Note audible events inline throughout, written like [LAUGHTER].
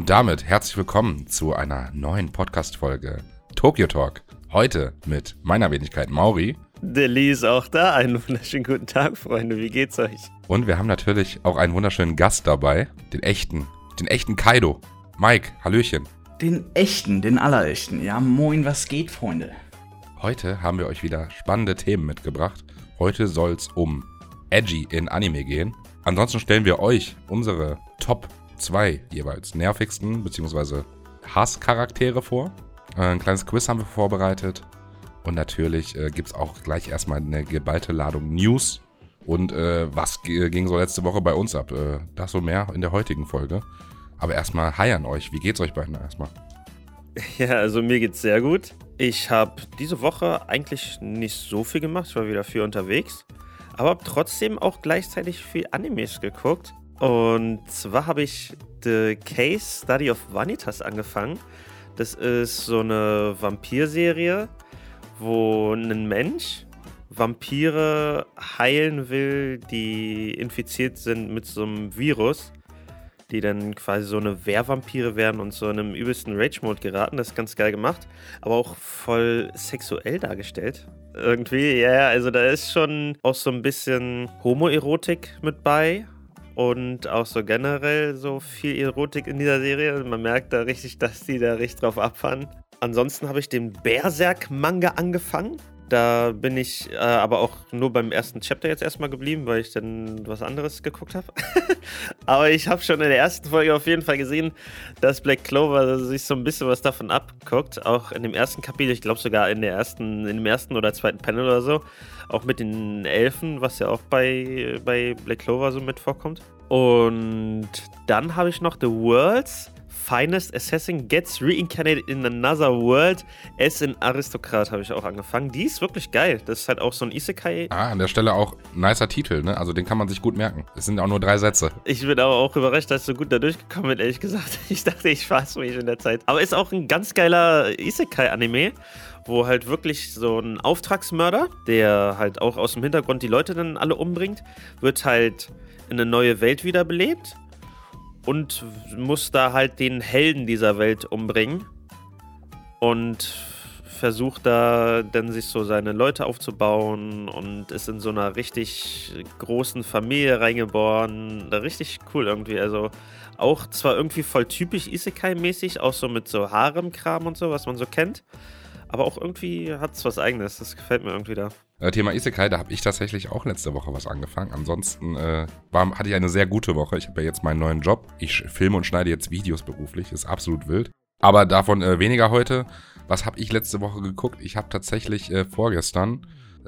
Und damit herzlich willkommen zu einer neuen Podcast-Folge Tokyo Talk. Heute mit meiner Wenigkeit Mauri. Der Lee ist auch da. Einen wunderschönen guten Tag, Freunde. Wie geht's euch? Und wir haben natürlich auch einen wunderschönen Gast dabei. Den echten, den echten Kaido. Mike, Hallöchen. Den echten, den allerechten. Ja, moin, was geht, Freunde? Heute haben wir euch wieder spannende Themen mitgebracht. Heute soll es um Edgy in Anime gehen. Ansonsten stellen wir euch unsere Top 2 jeweils nervigsten bzw. Hasscharaktere vor. Äh, ein kleines Quiz haben wir vorbereitet. Und natürlich äh, gibt es auch gleich erstmal eine geballte Ladung News. Und äh, was ging so letzte Woche bei uns ab? Äh, das so mehr in der heutigen Folge. Aber erstmal hi an euch. Wie geht's euch beiden erstmal? Ja, also mir geht's sehr gut. Ich habe diese Woche eigentlich nicht so viel gemacht. Ich war wieder viel unterwegs. Aber habe trotzdem auch gleichzeitig viel Animes geguckt. Und zwar habe ich The Case Study of Vanitas angefangen. Das ist so eine Vampirserie, wo ein Mensch Vampire heilen will, die infiziert sind mit so einem Virus, die dann quasi so eine Wehrvampire werden und so in einem übelsten Rage-Mode geraten. Das ist ganz geil gemacht, aber auch voll sexuell dargestellt. Irgendwie, ja, also da ist schon auch so ein bisschen Homoerotik mit bei und auch so generell so viel Erotik in dieser Serie. Man merkt da richtig, dass die da richtig drauf abfahren. Ansonsten habe ich den Berserk-Manga angefangen. Da bin ich äh, aber auch nur beim ersten Chapter jetzt erstmal geblieben, weil ich dann was anderes geguckt habe. [LAUGHS] aber ich habe schon in der ersten Folge auf jeden Fall gesehen, dass Black Clover sich so ein bisschen was davon abguckt. Auch in dem ersten Kapitel, ich glaube sogar in der ersten, in dem ersten oder zweiten Panel oder so. Auch mit den Elfen, was ja auch bei, bei Black Clover so mit vorkommt. Und dann habe ich noch The Worlds Finest Assassin Gets Reincarnated in Another World. Es in Aristokrat habe ich auch angefangen. Die ist wirklich geil. Das ist halt auch so ein Isekai. Ah, an der Stelle auch nicer Titel, ne? Also den kann man sich gut merken. Es sind auch nur drei Sätze. Ich bin aber auch überrascht, dass so gut da durchgekommen bin, ehrlich gesagt. [LAUGHS] Ich dachte, ich fasse mich in der Zeit. Aber ist auch ein ganz geiler Isekai-Anime wo halt wirklich so ein Auftragsmörder, der halt auch aus dem Hintergrund die Leute dann alle umbringt, wird halt in eine neue Welt wiederbelebt und muss da halt den Helden dieser Welt umbringen und versucht da dann sich so seine Leute aufzubauen und ist in so einer richtig großen Familie reingeboren. Richtig cool irgendwie. Also auch zwar irgendwie voll typisch Isekai-mäßig, auch so mit so Harem-Kram und so, was man so kennt. Aber auch irgendwie hat es was Eigenes. Das gefällt mir irgendwie da. Äh, Thema Isekai, da habe ich tatsächlich auch letzte Woche was angefangen. Ansonsten äh, war, hatte ich eine sehr gute Woche. Ich habe ja jetzt meinen neuen Job. Ich filme und schneide jetzt Videos beruflich. Ist absolut wild. Aber davon äh, weniger heute. Was habe ich letzte Woche geguckt? Ich habe tatsächlich äh, vorgestern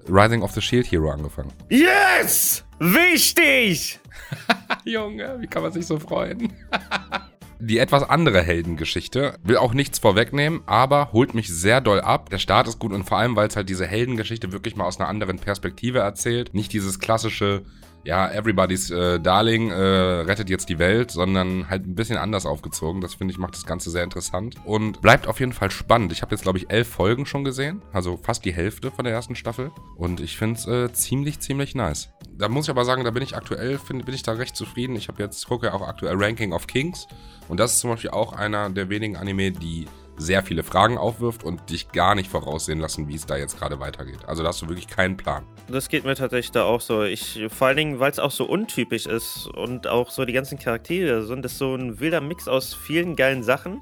Rising of the Shield Hero angefangen. Yes! Wichtig! [LAUGHS] Junge, wie kann man sich so freuen? [LAUGHS] die etwas andere Heldengeschichte. Will auch nichts vorwegnehmen, aber holt mich sehr doll ab. Der Start ist gut und vor allem, weil es halt diese Heldengeschichte wirklich mal aus einer anderen Perspektive erzählt. Nicht dieses klassische ja, Everybody's äh, Darling äh, rettet jetzt die Welt, sondern halt ein bisschen anders aufgezogen. Das finde ich macht das Ganze sehr interessant und bleibt auf jeden Fall spannend. Ich habe jetzt, glaube ich, elf Folgen schon gesehen, also fast die Hälfte von der ersten Staffel und ich finde es äh, ziemlich, ziemlich nice. Da muss ich aber sagen, da bin ich aktuell, find, bin ich da recht zufrieden. Ich habe jetzt, gucke ja auch aktuell Ranking of Kings und das ist zum Beispiel auch einer der wenigen Anime, die sehr viele Fragen aufwirft und dich gar nicht voraussehen lassen, wie es da jetzt gerade weitergeht. Also da hast du wirklich keinen Plan. Das geht mir tatsächlich da auch so. Ich, vor allen Dingen, weil es auch so untypisch ist und auch so die ganzen Charaktere sind, das so ein wilder Mix aus vielen geilen Sachen.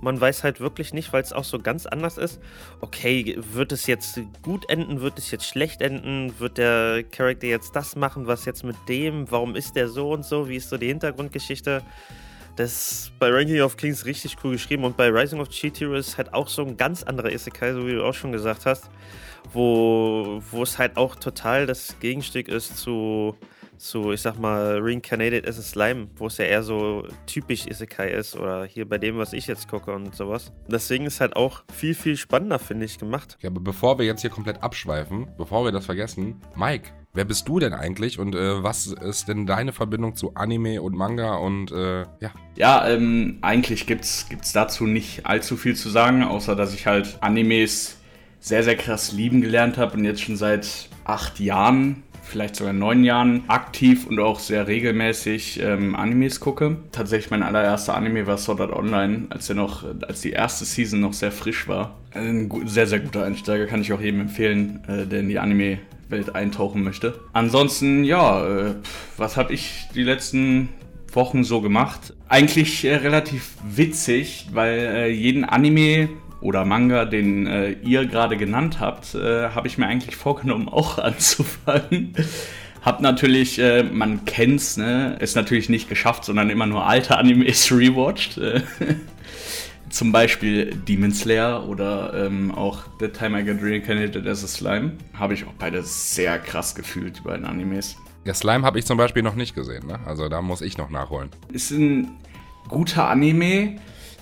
Man weiß halt wirklich nicht, weil es auch so ganz anders ist. Okay, wird es jetzt gut enden? Wird es jetzt schlecht enden? Wird der Charakter jetzt das machen? Was jetzt mit dem? Warum ist der so und so? Wie ist so die Hintergrundgeschichte? Das ist bei Ranking of Kings richtig cool geschrieben und bei Rising of Cheat Heroes halt auch so ein ganz anderer Isekai, so wie du auch schon gesagt hast, wo, wo es halt auch total das Gegenstück ist zu, zu ich sag mal, Reincarnated as a Slime, wo es ja eher so typisch Isekai ist oder hier bei dem, was ich jetzt gucke und sowas. Deswegen ist halt auch viel, viel spannender, finde ich, gemacht. Ja, aber bevor wir jetzt hier komplett abschweifen, bevor wir das vergessen, Mike, Wer bist du denn eigentlich und äh, was ist denn deine Verbindung zu Anime und Manga und äh, ja? Ja, ähm, eigentlich gibt's, gibt's dazu nicht allzu viel zu sagen, außer dass ich halt Animes sehr, sehr krass lieben gelernt habe und jetzt schon seit acht Jahren vielleicht sogar neun Jahren aktiv und auch sehr regelmäßig ähm, Animes gucke. Tatsächlich mein allererster Anime war Sword Art Online, als er noch, als die erste Season noch sehr frisch war. Ein sehr, sehr guter Einsteiger, kann ich auch jedem empfehlen, äh, der in die Anime Welt eintauchen möchte. Ansonsten, ja, äh, was habe ich die letzten Wochen so gemacht? Eigentlich äh, relativ witzig, weil äh, jeden Anime oder Manga, den äh, ihr gerade genannt habt, äh, habe ich mir eigentlich vorgenommen, [LAUGHS] auch anzufangen. Hab natürlich, äh, man kennt's, ne, ist natürlich nicht geschafft, sondern immer nur alte Animes [LAUGHS] rewatcht. Äh, zum Beispiel Demon Slayer oder ähm, auch The Time I Got Reincarnated as a Slime. Habe ich auch beide sehr krass gefühlt, die beiden Animes. Ja, Slime habe ich zum Beispiel noch nicht gesehen, ne? Also da muss ich noch nachholen. Ist ein guter Anime,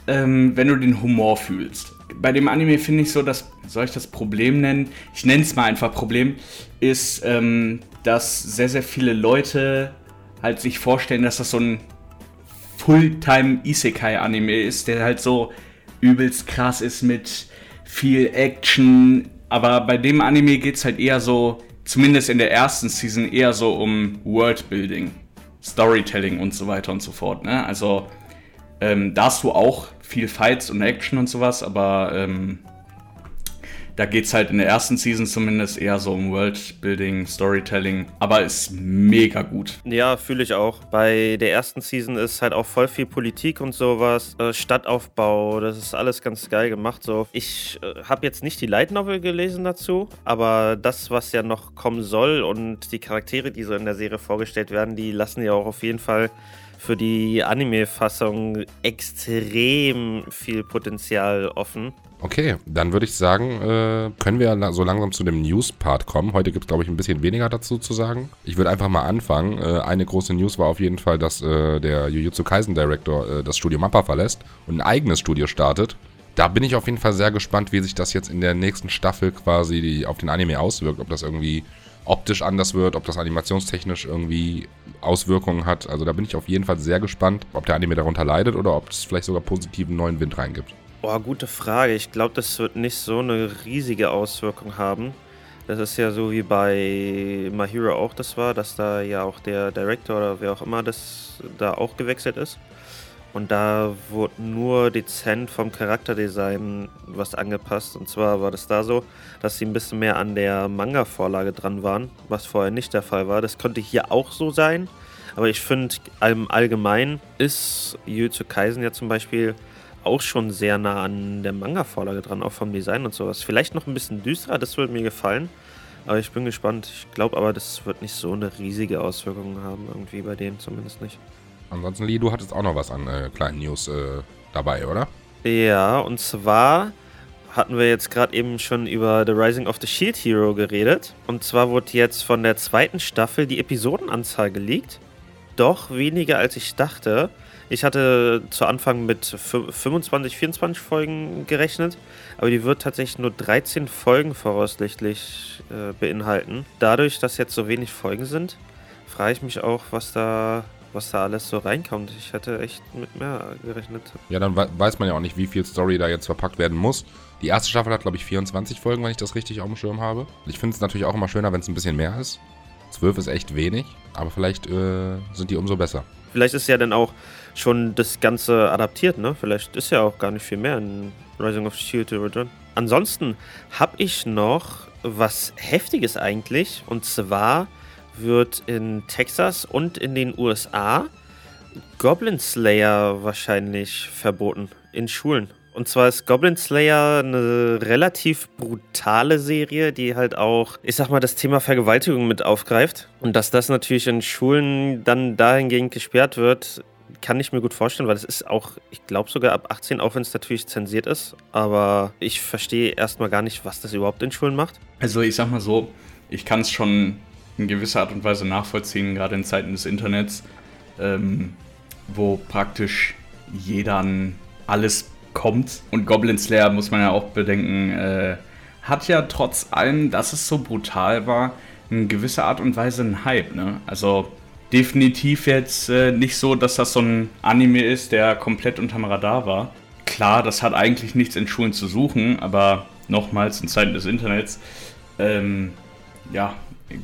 ähm, wenn du den Humor fühlst bei dem Anime finde ich so, dass, soll ich das Problem nennen? Ich nenne es mal einfach Problem, ist, ähm, dass sehr, sehr viele Leute halt sich vorstellen, dass das so ein Fulltime Isekai-Anime ist, der halt so übelst krass ist mit viel Action. Aber bei dem Anime geht es halt eher so, zumindest in der ersten Season, eher so um Worldbuilding, Storytelling und so weiter und so fort. Ne? Also ähm, da hast du auch viel Fights und Action und sowas, aber ähm, da geht es halt in der ersten Season zumindest eher so um Worldbuilding, Storytelling, aber ist mega gut. Ja, fühle ich auch. Bei der ersten Season ist halt auch voll viel Politik und sowas, äh, Stadtaufbau, das ist alles ganz geil gemacht. So, ich äh, habe jetzt nicht die Light Novel gelesen dazu, aber das, was ja noch kommen soll und die Charaktere, die so in der Serie vorgestellt werden, die lassen ja auch auf jeden Fall für die Anime-Fassung extrem viel Potenzial offen. Okay, dann würde ich sagen, äh, können wir so langsam zu dem News-Part kommen. Heute gibt es, glaube ich, ein bisschen weniger dazu zu sagen. Ich würde einfach mal anfangen. Äh, eine große News war auf jeden Fall, dass äh, der Jujutsu Kaisen Director das Studio Mappa verlässt und ein eigenes Studio startet. Da bin ich auf jeden Fall sehr gespannt, wie sich das jetzt in der nächsten Staffel quasi auf den Anime auswirkt. Ob das irgendwie optisch anders wird, ob das animationstechnisch irgendwie Auswirkungen hat. Also da bin ich auf jeden Fall sehr gespannt, ob der Anime darunter leidet oder ob es vielleicht sogar positiven neuen Wind reingibt. Boah, gute Frage. Ich glaube, das wird nicht so eine riesige Auswirkung haben. Das ist ja so wie bei My Hero auch das war, dass da ja auch der Director oder wer auch immer das da auch gewechselt ist. Und da wurde nur dezent vom Charakterdesign was angepasst. Und zwar war das da so, dass sie ein bisschen mehr an der Manga-Vorlage dran waren, was vorher nicht der Fall war. Das könnte hier auch so sein. Aber ich finde, im Allgemeinen ist Jujutsu Kaisen ja zum Beispiel auch schon sehr nah an der Manga-Vorlage dran, auch vom Design und sowas. Vielleicht noch ein bisschen düsterer, das würde mir gefallen. Aber ich bin gespannt. Ich glaube aber, das wird nicht so eine riesige Auswirkung haben, irgendwie bei denen zumindest nicht. Ansonsten, Lee, du hattest auch noch was an äh, kleinen News äh, dabei, oder? Ja, und zwar hatten wir jetzt gerade eben schon über The Rising of the Shield Hero geredet. Und zwar wurde jetzt von der zweiten Staffel die Episodenanzahl geleakt. Doch weniger als ich dachte. Ich hatte zu Anfang mit 25, 24 Folgen gerechnet, aber die wird tatsächlich nur 13 Folgen voraussichtlich äh, beinhalten. Dadurch, dass jetzt so wenig Folgen sind, frage ich mich auch, was da was da alles so reinkommt. Ich hätte echt mit mehr gerechnet. Ja, dann weiß man ja auch nicht, wie viel Story da jetzt verpackt werden muss. Die erste Staffel hat, glaube ich, 24 Folgen, wenn ich das richtig auf dem Schirm habe. Ich finde es natürlich auch immer schöner, wenn es ein bisschen mehr ist. 12 ist echt wenig, aber vielleicht äh, sind die umso besser. Vielleicht ist ja dann auch schon das Ganze adaptiert, ne? Vielleicht ist ja auch gar nicht viel mehr in Rising of the Shield drin. Ansonsten habe ich noch was Heftiges eigentlich. Und zwar wird in Texas und in den USA Goblin Slayer wahrscheinlich verboten in Schulen. Und zwar ist Goblin Slayer eine relativ brutale Serie, die halt auch, ich sag mal, das Thema Vergewaltigung mit aufgreift. Und dass das natürlich in Schulen dann dahingehend gesperrt wird, kann ich mir gut vorstellen, weil es ist auch, ich glaube sogar ab 18, auch wenn es natürlich zensiert ist. Aber ich verstehe erstmal gar nicht, was das überhaupt in Schulen macht. Also ich sag mal so, ich kann es schon in gewisser Art und Weise nachvollziehen, gerade in Zeiten des Internets, ähm, wo praktisch jeder alles kommt. Und Goblin Slayer, muss man ja auch bedenken, äh, hat ja trotz allem, dass es so brutal war, in gewisser Art und Weise einen Hype. Ne? Also definitiv jetzt äh, nicht so, dass das so ein Anime ist, der komplett unterm Radar war. Klar, das hat eigentlich nichts in Schulen zu suchen, aber nochmals in Zeiten des Internets, ähm, ja,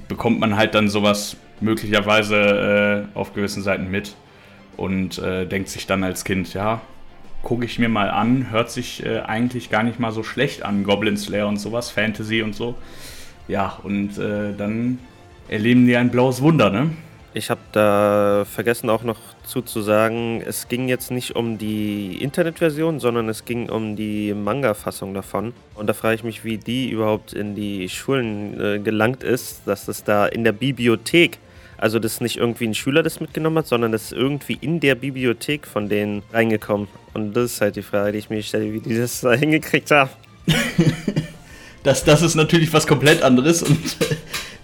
bekommt man halt dann sowas möglicherweise äh, auf gewissen Seiten mit und äh, denkt sich dann als Kind, ja, gucke ich mir mal an, hört sich äh, eigentlich gar nicht mal so schlecht an, Goblin Slayer und sowas, Fantasy und so. Ja, und äh, dann erleben die ein blaues Wunder, ne? Ich habe da vergessen auch noch zuzusagen, es ging jetzt nicht um die Internetversion, sondern es ging um die Manga-Fassung davon. Und da frage ich mich, wie die überhaupt in die Schulen äh, gelangt ist, dass es da in der Bibliothek, also dass nicht irgendwie ein Schüler das mitgenommen hat, sondern das ist irgendwie in der Bibliothek von denen reingekommen. Und das ist halt die Frage, die ich mir stelle, wie die das da hingekriegt haben. [LAUGHS] das, das ist natürlich was komplett anderes und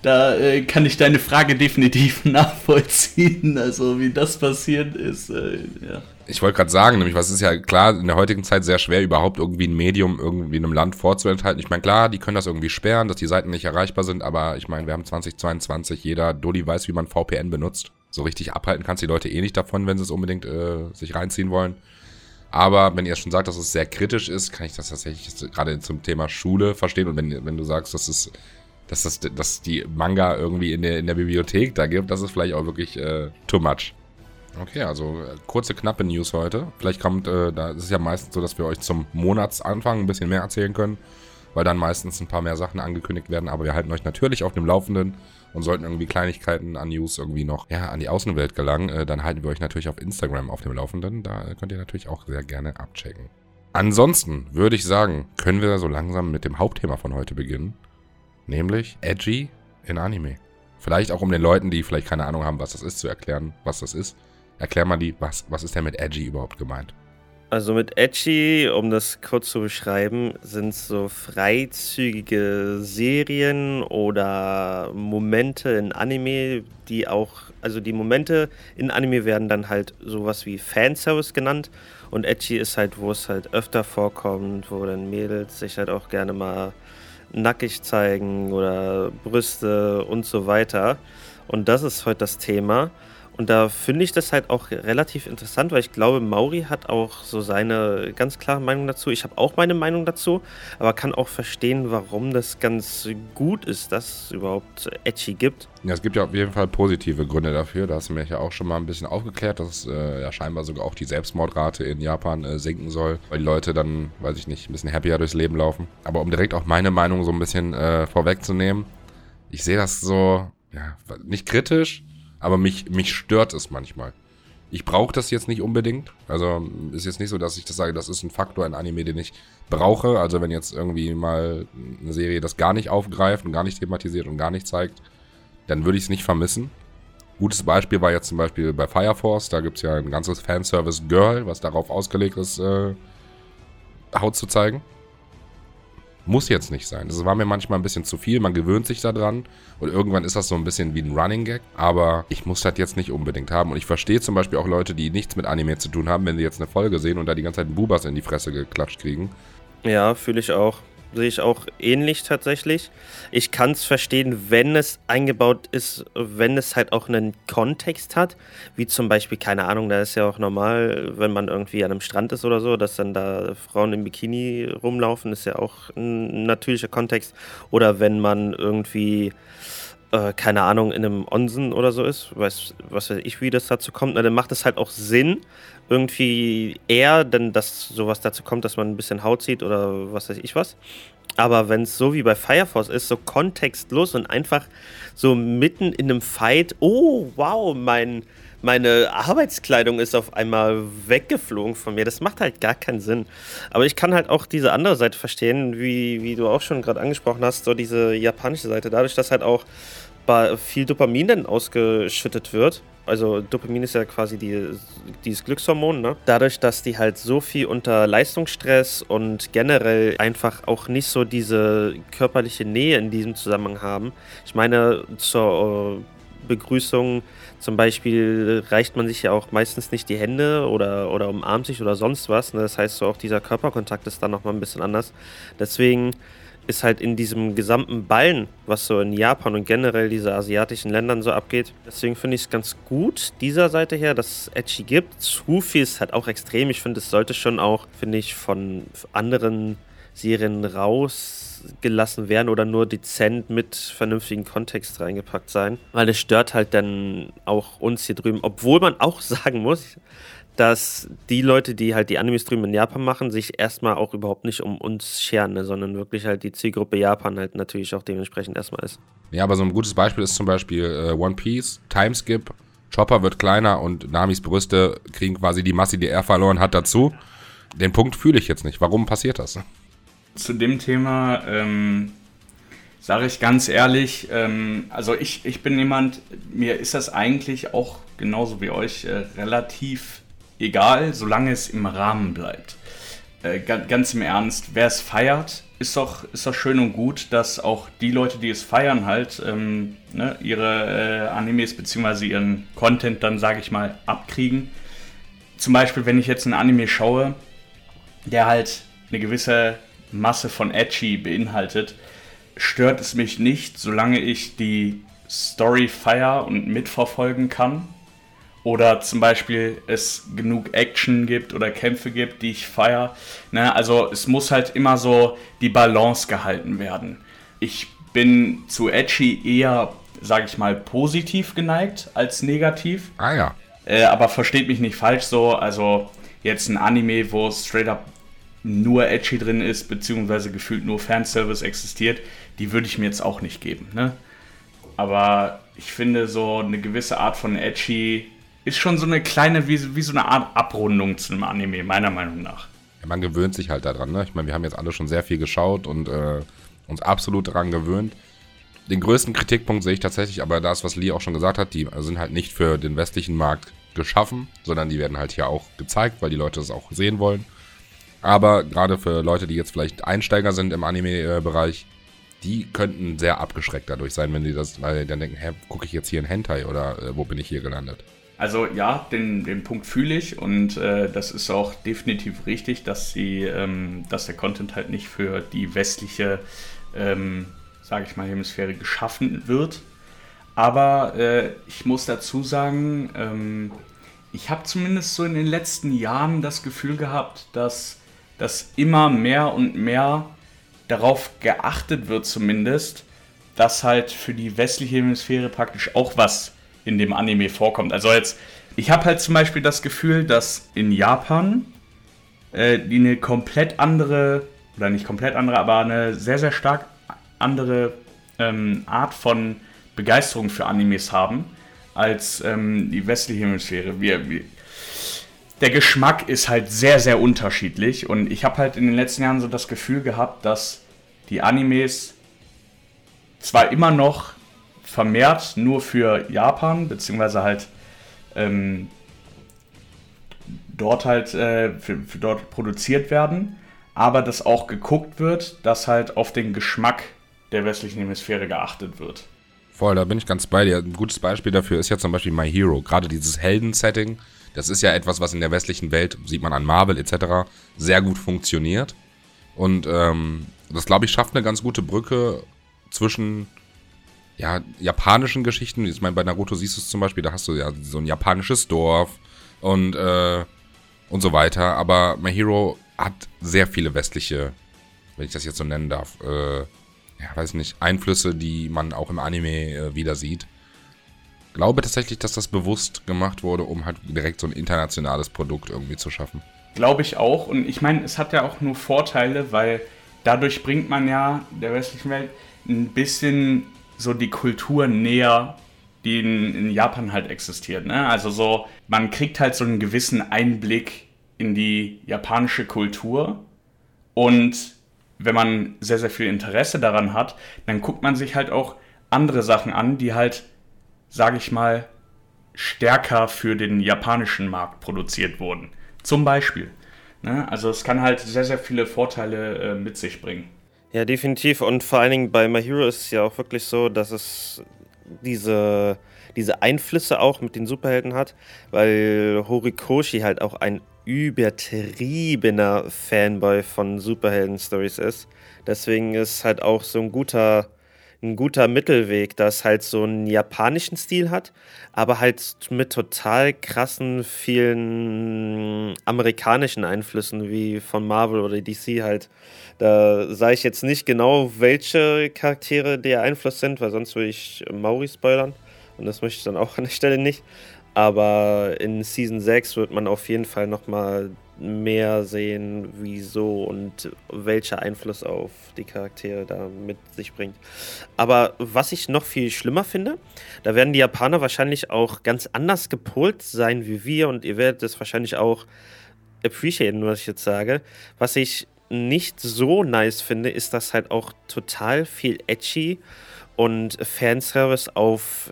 da äh, kann ich deine Frage definitiv [LAUGHS] nachvollziehen. Also wie das passiert ist, äh, ja. Ich wollte gerade sagen, nämlich, was ist ja klar in der heutigen Zeit sehr schwer, überhaupt irgendwie ein Medium irgendwie in einem Land vorzuenthalten. Ich meine, klar, die können das irgendwie sperren, dass die Seiten nicht erreichbar sind, aber ich meine, wir haben 2022, jeder Dulli weiß, wie man VPN benutzt. So richtig abhalten kannst die Leute eh nicht davon, wenn sie es unbedingt äh, sich reinziehen wollen. Aber wenn ihr schon sagt, dass es sehr kritisch ist, kann ich das tatsächlich gerade zum Thema Schule verstehen. Und wenn, wenn du sagst, dass es dass, das, dass die Manga irgendwie in der, in der Bibliothek da gibt, das ist vielleicht auch wirklich äh, too much. Okay, also äh, kurze, knappe News heute. Vielleicht kommt, äh, da ist es ja meistens so, dass wir euch zum Monatsanfang ein bisschen mehr erzählen können, weil dann meistens ein paar mehr Sachen angekündigt werden. Aber wir halten euch natürlich auf dem Laufenden und sollten irgendwie Kleinigkeiten an News irgendwie noch ja, an die Außenwelt gelangen, äh, dann halten wir euch natürlich auf Instagram auf dem Laufenden. Da könnt ihr natürlich auch sehr gerne abchecken. Ansonsten würde ich sagen, können wir so langsam mit dem Hauptthema von heute beginnen. Nämlich Edgy in Anime. Vielleicht auch um den Leuten, die vielleicht keine Ahnung haben, was das ist, zu erklären, was das ist. Erklär mal die, was, was ist denn mit Edgy überhaupt gemeint? Also mit Edgy, um das kurz zu beschreiben, sind so freizügige Serien oder Momente in Anime, die auch, also die Momente in Anime werden dann halt sowas wie Fanservice genannt und Edgy ist halt, wo es halt öfter vorkommt, wo dann Mädels sich halt auch gerne mal nackig zeigen oder Brüste und so weiter. Und das ist heute das Thema. Und da finde ich das halt auch relativ interessant, weil ich glaube, Mauri hat auch so seine ganz klare Meinung dazu. Ich habe auch meine Meinung dazu, aber kann auch verstehen, warum das ganz gut ist, dass es überhaupt Edgy gibt. Ja, es gibt ja auf jeden Fall positive Gründe dafür. Da hast du mich ja auch schon mal ein bisschen aufgeklärt, dass äh, ja scheinbar sogar auch die Selbstmordrate in Japan äh, sinken soll, weil die Leute dann, weiß ich nicht, ein bisschen happier durchs Leben laufen. Aber um direkt auch meine Meinung so ein bisschen äh, vorwegzunehmen, ich sehe das so, ja, nicht kritisch, aber mich, mich stört es manchmal. Ich brauche das jetzt nicht unbedingt. Also ist jetzt nicht so, dass ich das sage, das ist ein Faktor in Anime, den ich brauche. Also wenn jetzt irgendwie mal eine Serie das gar nicht aufgreift und gar nicht thematisiert und gar nicht zeigt, dann würde ich es nicht vermissen. Gutes Beispiel war jetzt zum Beispiel bei Fire Force. Da gibt es ja ein ganzes Fanservice Girl, was darauf ausgelegt ist, äh, Haut zu zeigen. Muss jetzt nicht sein. Das war mir manchmal ein bisschen zu viel. Man gewöhnt sich daran. Und irgendwann ist das so ein bisschen wie ein Running Gag. Aber ich muss das jetzt nicht unbedingt haben. Und ich verstehe zum Beispiel auch Leute, die nichts mit Anime zu tun haben, wenn sie jetzt eine Folge sehen und da die ganze Zeit Bubas in die Fresse geklatscht kriegen. Ja, fühle ich auch sehe ich auch ähnlich tatsächlich. Ich kann es verstehen, wenn es eingebaut ist, wenn es halt auch einen Kontext hat, wie zum Beispiel, keine Ahnung, da ist ja auch normal, wenn man irgendwie an einem Strand ist oder so, dass dann da Frauen im Bikini rumlaufen, ist ja auch ein natürlicher Kontext. Oder wenn man irgendwie äh, keine Ahnung, in einem Onsen oder so ist, weiß, was weiß ich, wie das dazu kommt, na, dann macht es halt auch Sinn, irgendwie eher, denn dass sowas dazu kommt, dass man ein bisschen Haut sieht oder was weiß ich was. Aber wenn es so wie bei Fire Force ist, so kontextlos und einfach so mitten in einem Fight, oh wow, mein, meine Arbeitskleidung ist auf einmal weggeflogen von mir. Das macht halt gar keinen Sinn. Aber ich kann halt auch diese andere Seite verstehen, wie, wie du auch schon gerade angesprochen hast, so diese japanische Seite. Dadurch, dass halt auch viel Dopamin dann ausgeschüttet wird. Also Dopamin ist ja quasi die, dieses Glückshormon, ne? Dadurch, dass die halt so viel unter Leistungsstress und generell einfach auch nicht so diese körperliche Nähe in diesem Zusammenhang haben. Ich meine, zur äh, Begrüßung zum Beispiel reicht man sich ja auch meistens nicht die Hände oder, oder umarmt sich oder sonst was. Ne? Das heißt, so auch dieser Körperkontakt ist dann nochmal ein bisschen anders. Deswegen ist halt in diesem gesamten Ballen, was so in Japan und generell diese asiatischen Ländern so abgeht. Deswegen finde ich es ganz gut, dieser Seite her, dass es Edgy gibt. Zu viel ist halt auch extrem. Ich finde, es sollte schon auch, finde ich, von anderen Serien rausgelassen werden oder nur dezent mit vernünftigen Kontext reingepackt sein. Weil es stört halt dann auch uns hier drüben, obwohl man auch [LAUGHS] sagen muss, dass die Leute, die halt die Animes drüben in Japan machen, sich erstmal auch überhaupt nicht um uns scheren, ne, sondern wirklich halt die Zielgruppe Japan halt natürlich auch dementsprechend erstmal ist. Ja, aber so ein gutes Beispiel ist zum Beispiel äh, One Piece, Timeskip, Chopper wird kleiner und Namis Brüste kriegen quasi die Masse, die er verloren hat, dazu. Den Punkt fühle ich jetzt nicht. Warum passiert das? Zu dem Thema ähm, sage ich ganz ehrlich, ähm, also ich, ich bin jemand, mir ist das eigentlich auch genauso wie euch äh, relativ egal, solange es im Rahmen bleibt. Äh, ganz im Ernst, wer es feiert, ist doch, ist doch schön und gut, dass auch die Leute, die es feiern, halt ähm, ne, ihre äh, Animes bzw. ihren Content dann, sage ich mal, abkriegen. Zum Beispiel, wenn ich jetzt einen Anime schaue, der halt eine gewisse Masse von Edgy beinhaltet, stört es mich nicht, solange ich die Story feier und mitverfolgen kann oder zum Beispiel es genug Action gibt oder Kämpfe gibt, die ich feiere. Ne? Also es muss halt immer so die Balance gehalten werden. Ich bin zu Edgy eher, sage ich mal, positiv geneigt als negativ. Ah ja. Äh, aber versteht mich nicht falsch so. Also jetzt ein Anime, wo straight up nur Edgy drin ist, beziehungsweise gefühlt nur Fanservice existiert, die würde ich mir jetzt auch nicht geben. Ne? Aber ich finde so eine gewisse Art von Edgy ist schon so eine kleine, wie, wie so eine Art Abrundung zu einem Anime, meiner Meinung nach. Ja, man gewöhnt sich halt daran, ne? Ich meine, wir haben jetzt alle schon sehr viel geschaut und äh, uns absolut daran gewöhnt. Den größten Kritikpunkt sehe ich tatsächlich, aber das, was Lee auch schon gesagt hat, die sind halt nicht für den westlichen Markt geschaffen, sondern die werden halt hier auch gezeigt, weil die Leute das auch sehen wollen. Aber gerade für Leute, die jetzt vielleicht Einsteiger sind im Anime-Bereich, die könnten sehr abgeschreckt dadurch sein, wenn die das, weil dann denken, hä, gucke ich jetzt hier in Hentai oder äh, wo bin ich hier gelandet? Also ja, den, den Punkt fühle ich und äh, das ist auch definitiv richtig, dass sie, ähm, dass der Content halt nicht für die westliche, ähm, sage ich mal, Hemisphäre geschaffen wird. Aber äh, ich muss dazu sagen, ähm, ich habe zumindest so in den letzten Jahren das Gefühl gehabt, dass, dass immer mehr und mehr darauf geachtet wird, zumindest, dass halt für die westliche Hemisphäre praktisch auch was in dem Anime vorkommt. Also jetzt, ich habe halt zum Beispiel das Gefühl, dass in Japan äh, die eine komplett andere, oder nicht komplett andere, aber eine sehr, sehr stark andere ähm, Art von Begeisterung für Animes haben als ähm, die westliche Hemisphäre. Wir, wir, der Geschmack ist halt sehr, sehr unterschiedlich und ich habe halt in den letzten Jahren so das Gefühl gehabt, dass die Animes zwar immer noch vermehrt nur für Japan, beziehungsweise halt ähm, dort halt äh, für, für dort produziert werden, aber dass auch geguckt wird, dass halt auf den Geschmack der westlichen Hemisphäre geachtet wird. Voll, da bin ich ganz bei dir. Ein gutes Beispiel dafür ist ja zum Beispiel My Hero. Gerade dieses Helden-Setting, das ist ja etwas, was in der westlichen Welt, sieht man an Marvel etc., sehr gut funktioniert. Und ähm, das, glaube ich, schafft eine ganz gute Brücke zwischen ja, japanischen Geschichten. Ich meine, bei Naruto siehst du es zum Beispiel, da hast du ja so ein japanisches Dorf und, äh, und so weiter. Aber My Hero hat sehr viele westliche, wenn ich das jetzt so nennen darf, äh, ja, weiß nicht, Einflüsse, die man auch im Anime äh, wieder sieht. Glaube tatsächlich, dass das bewusst gemacht wurde, um halt direkt so ein internationales Produkt irgendwie zu schaffen. Glaube ich auch. Und ich meine, es hat ja auch nur Vorteile, weil dadurch bringt man ja der westlichen Welt ein bisschen so die Kultur näher, die in, in Japan halt existiert. Ne? Also so, man kriegt halt so einen gewissen Einblick in die japanische Kultur und wenn man sehr, sehr viel Interesse daran hat, dann guckt man sich halt auch andere Sachen an, die halt, sage ich mal, stärker für den japanischen Markt produziert wurden. Zum Beispiel. Ne? Also es kann halt sehr, sehr viele Vorteile äh, mit sich bringen. Ja, definitiv. Und vor allen Dingen bei My Hero ist es ja auch wirklich so, dass es diese, diese Einflüsse auch mit den Superhelden hat, weil Horikoshi halt auch ein übertriebener Fanboy von Superhelden-Stories ist. Deswegen ist halt auch so ein guter, ein guter Mittelweg, das halt so einen japanischen Stil hat, aber halt mit total krassen, vielen amerikanischen Einflüssen, wie von Marvel oder DC halt. Da sage ich jetzt nicht genau, welche Charaktere der Einfluss sind, weil sonst würde ich Mauri spoilern. Und das möchte ich dann auch an der Stelle nicht. Aber in Season 6 wird man auf jeden Fall nochmal mehr sehen, wieso und welcher Einfluss auf die Charaktere da mit sich bringt. Aber was ich noch viel schlimmer finde, da werden die Japaner wahrscheinlich auch ganz anders gepolt sein wie wir und ihr werdet es wahrscheinlich auch appreciaten, was ich jetzt sage. Was ich nicht so nice finde, ist, dass halt auch total viel edgy und Fanservice auf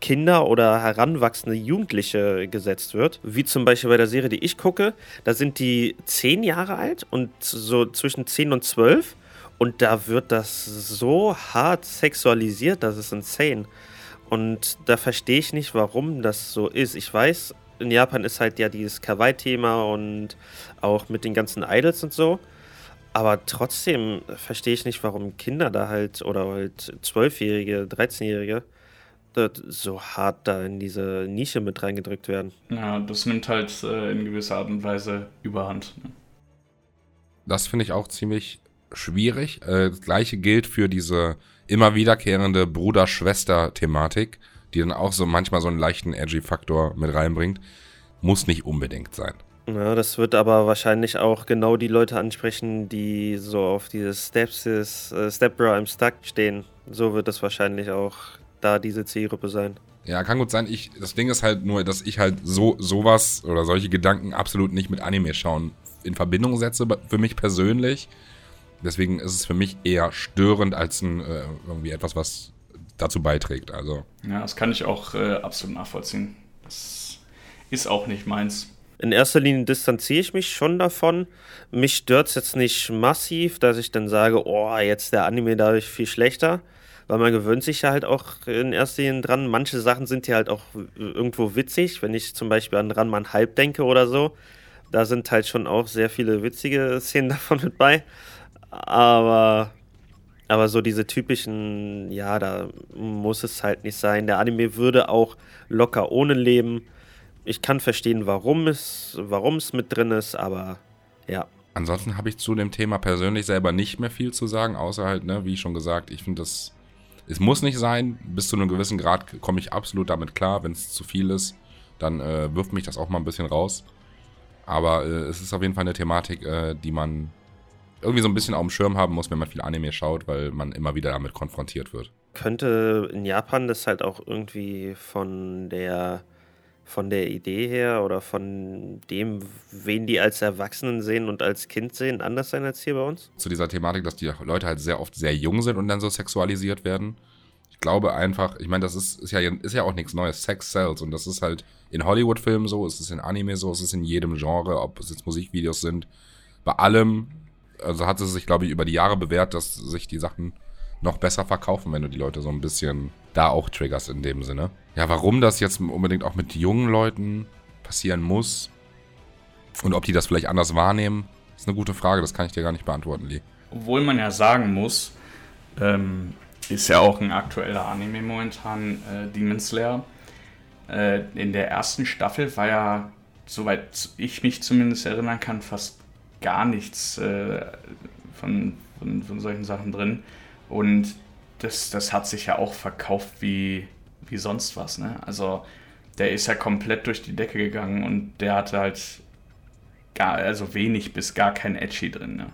Kinder oder heranwachsende Jugendliche gesetzt wird. Wie zum Beispiel bei der Serie, die ich gucke, da sind die zehn Jahre alt und so zwischen zehn und zwölf. Und da wird das so hart sexualisiert, das ist insane. Und da verstehe ich nicht, warum das so ist. Ich weiß, in Japan ist halt ja dieses Kawaii-Thema und auch mit den ganzen Idols und so. Aber trotzdem verstehe ich nicht, warum Kinder da halt oder halt Zwölfjährige, 13-Jährige so hart da in diese Nische mit reingedrückt werden. Ja, das nimmt halt äh, in gewisser Art und Weise überhand. Ne? Das finde ich auch ziemlich schwierig. Äh, das gleiche gilt für diese immer wiederkehrende Bruder-Schwester-Thematik, die dann auch so manchmal so einen leichten Edgy-Faktor mit reinbringt. Muss nicht unbedingt sein. Ja, das wird aber wahrscheinlich auch genau die Leute ansprechen, die so auf dieses Steps äh, Step Bro I'm Stuck stehen. So wird es wahrscheinlich auch da diese Zielgruppe sein. Ja, kann gut sein. Ich, das Ding ist halt nur, dass ich halt so sowas oder solche Gedanken absolut nicht mit Anime schauen in Verbindung setze, für mich persönlich. Deswegen ist es für mich eher störend als ein, äh, irgendwie etwas, was dazu beiträgt. Also. Ja, das kann ich auch äh, absolut nachvollziehen. Das ist auch nicht meins in erster Linie distanziere ich mich schon davon. Mich stört es jetzt nicht massiv, dass ich dann sage, oh, jetzt der Anime dadurch viel schlechter. Weil man gewöhnt sich ja halt auch in erster Linie dran. Manche Sachen sind ja halt auch irgendwo witzig. Wenn ich zum Beispiel an Ranman Hype denke oder so, da sind halt schon auch sehr viele witzige Szenen [LAUGHS] davon mit bei. Aber, aber so diese typischen, ja, da muss es halt nicht sein. Der Anime würde auch locker ohne leben ich kann verstehen, warum es, warum es mit drin ist, aber ja. Ansonsten habe ich zu dem Thema persönlich selber nicht mehr viel zu sagen, außer halt, ne, wie schon gesagt, ich finde das, es muss nicht sein. Bis zu einem gewissen Grad komme ich absolut damit klar. Wenn es zu viel ist, dann äh, wirft mich das auch mal ein bisschen raus. Aber äh, es ist auf jeden Fall eine Thematik, äh, die man irgendwie so ein bisschen auf dem Schirm haben muss, wenn man viel Anime schaut, weil man immer wieder damit konfrontiert wird. Könnte in Japan das halt auch irgendwie von der von der Idee her oder von dem, wen die als Erwachsenen sehen und als Kind sehen, anders sein als hier bei uns? Zu dieser Thematik, dass die Leute halt sehr oft sehr jung sind und dann so sexualisiert werden. Ich glaube einfach, ich meine, das ist, ist, ja, ist ja auch nichts Neues. Sex sells und das ist halt in Hollywood-Filmen so, es ist in Anime so, es ist in jedem Genre, ob es jetzt Musikvideos sind. Bei allem, also hat es sich, glaube ich, über die Jahre bewährt, dass sich die Sachen noch besser verkaufen, wenn du die Leute so ein bisschen da auch triggerst in dem Sinne. Ja, warum das jetzt unbedingt auch mit jungen Leuten passieren muss und ob die das vielleicht anders wahrnehmen, ist eine gute Frage. Das kann ich dir gar nicht beantworten, Lee. Obwohl man ja sagen muss, ähm, ist ja auch ein aktueller Anime momentan, äh, Demon Slayer. Äh, in der ersten Staffel war ja, soweit ich mich zumindest erinnern kann, fast gar nichts äh, von, von, von solchen Sachen drin. Und das, das hat sich ja auch verkauft wie, wie sonst was. Ne? Also der ist ja komplett durch die Decke gegangen und der hatte halt gar, also wenig bis gar kein Edgy drin. Ne?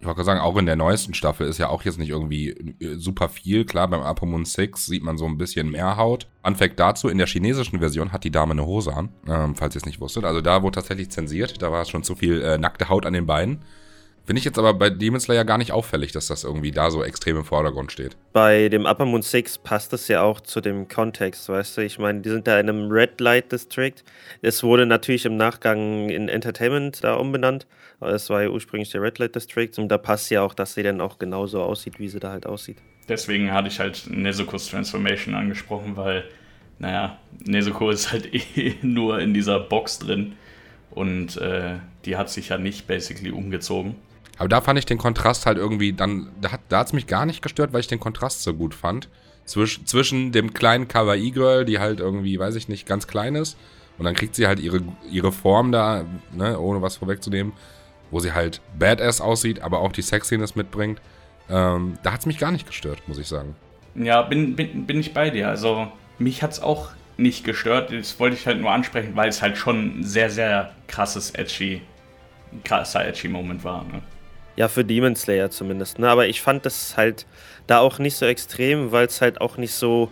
Ich wollte sagen, auch in der neuesten Staffel ist ja auch jetzt nicht irgendwie äh, super viel. Klar, beim Apomon 6 sieht man so ein bisschen mehr Haut. Anfängt dazu, in der chinesischen Version hat die Dame eine Hose an, ähm, falls ihr es nicht wusstet. Also da wurde tatsächlich zensiert, da war schon zu viel äh, nackte Haut an den Beinen. Finde ich jetzt aber bei Demon Slayer gar nicht auffällig, dass das irgendwie da so extrem im Vordergrund steht. Bei dem Upper Moon 6 passt das ja auch zu dem Kontext, weißt du? Ich meine, die sind da in einem Red Light District. Es wurde natürlich im Nachgang in Entertainment da umbenannt, aber es war ja ursprünglich der Red Light District und da passt ja auch, dass sie dann auch genauso aussieht, wie sie da halt aussieht. Deswegen hatte ich halt Nezuko's Transformation angesprochen, weil, naja, Nezuko ist halt [LAUGHS] eh nur in dieser Box drin und äh, die hat sich ja nicht basically umgezogen. Aber da fand ich den Kontrast halt irgendwie dann, da hat hat's mich gar nicht gestört, weil ich den Kontrast so gut fand. Zwisch, zwischen dem kleinen Kawaii-Girl, die halt irgendwie, weiß ich nicht, ganz klein ist. Und dann kriegt sie halt ihre, ihre Form da, ne, ohne was vorwegzunehmen, wo sie halt badass aussieht, aber auch die Sexiness mitbringt. Ähm, da hat's mich gar nicht gestört, muss ich sagen. Ja, bin, bin, bin ich bei dir. Also, mich hat's auch nicht gestört. Das wollte ich halt nur ansprechen, weil es halt schon ein sehr, sehr krasses edgy, krasser edgy Moment war. Ne? Ja, für Demon Slayer zumindest. Ne? Aber ich fand das halt da auch nicht so extrem, weil es halt auch nicht so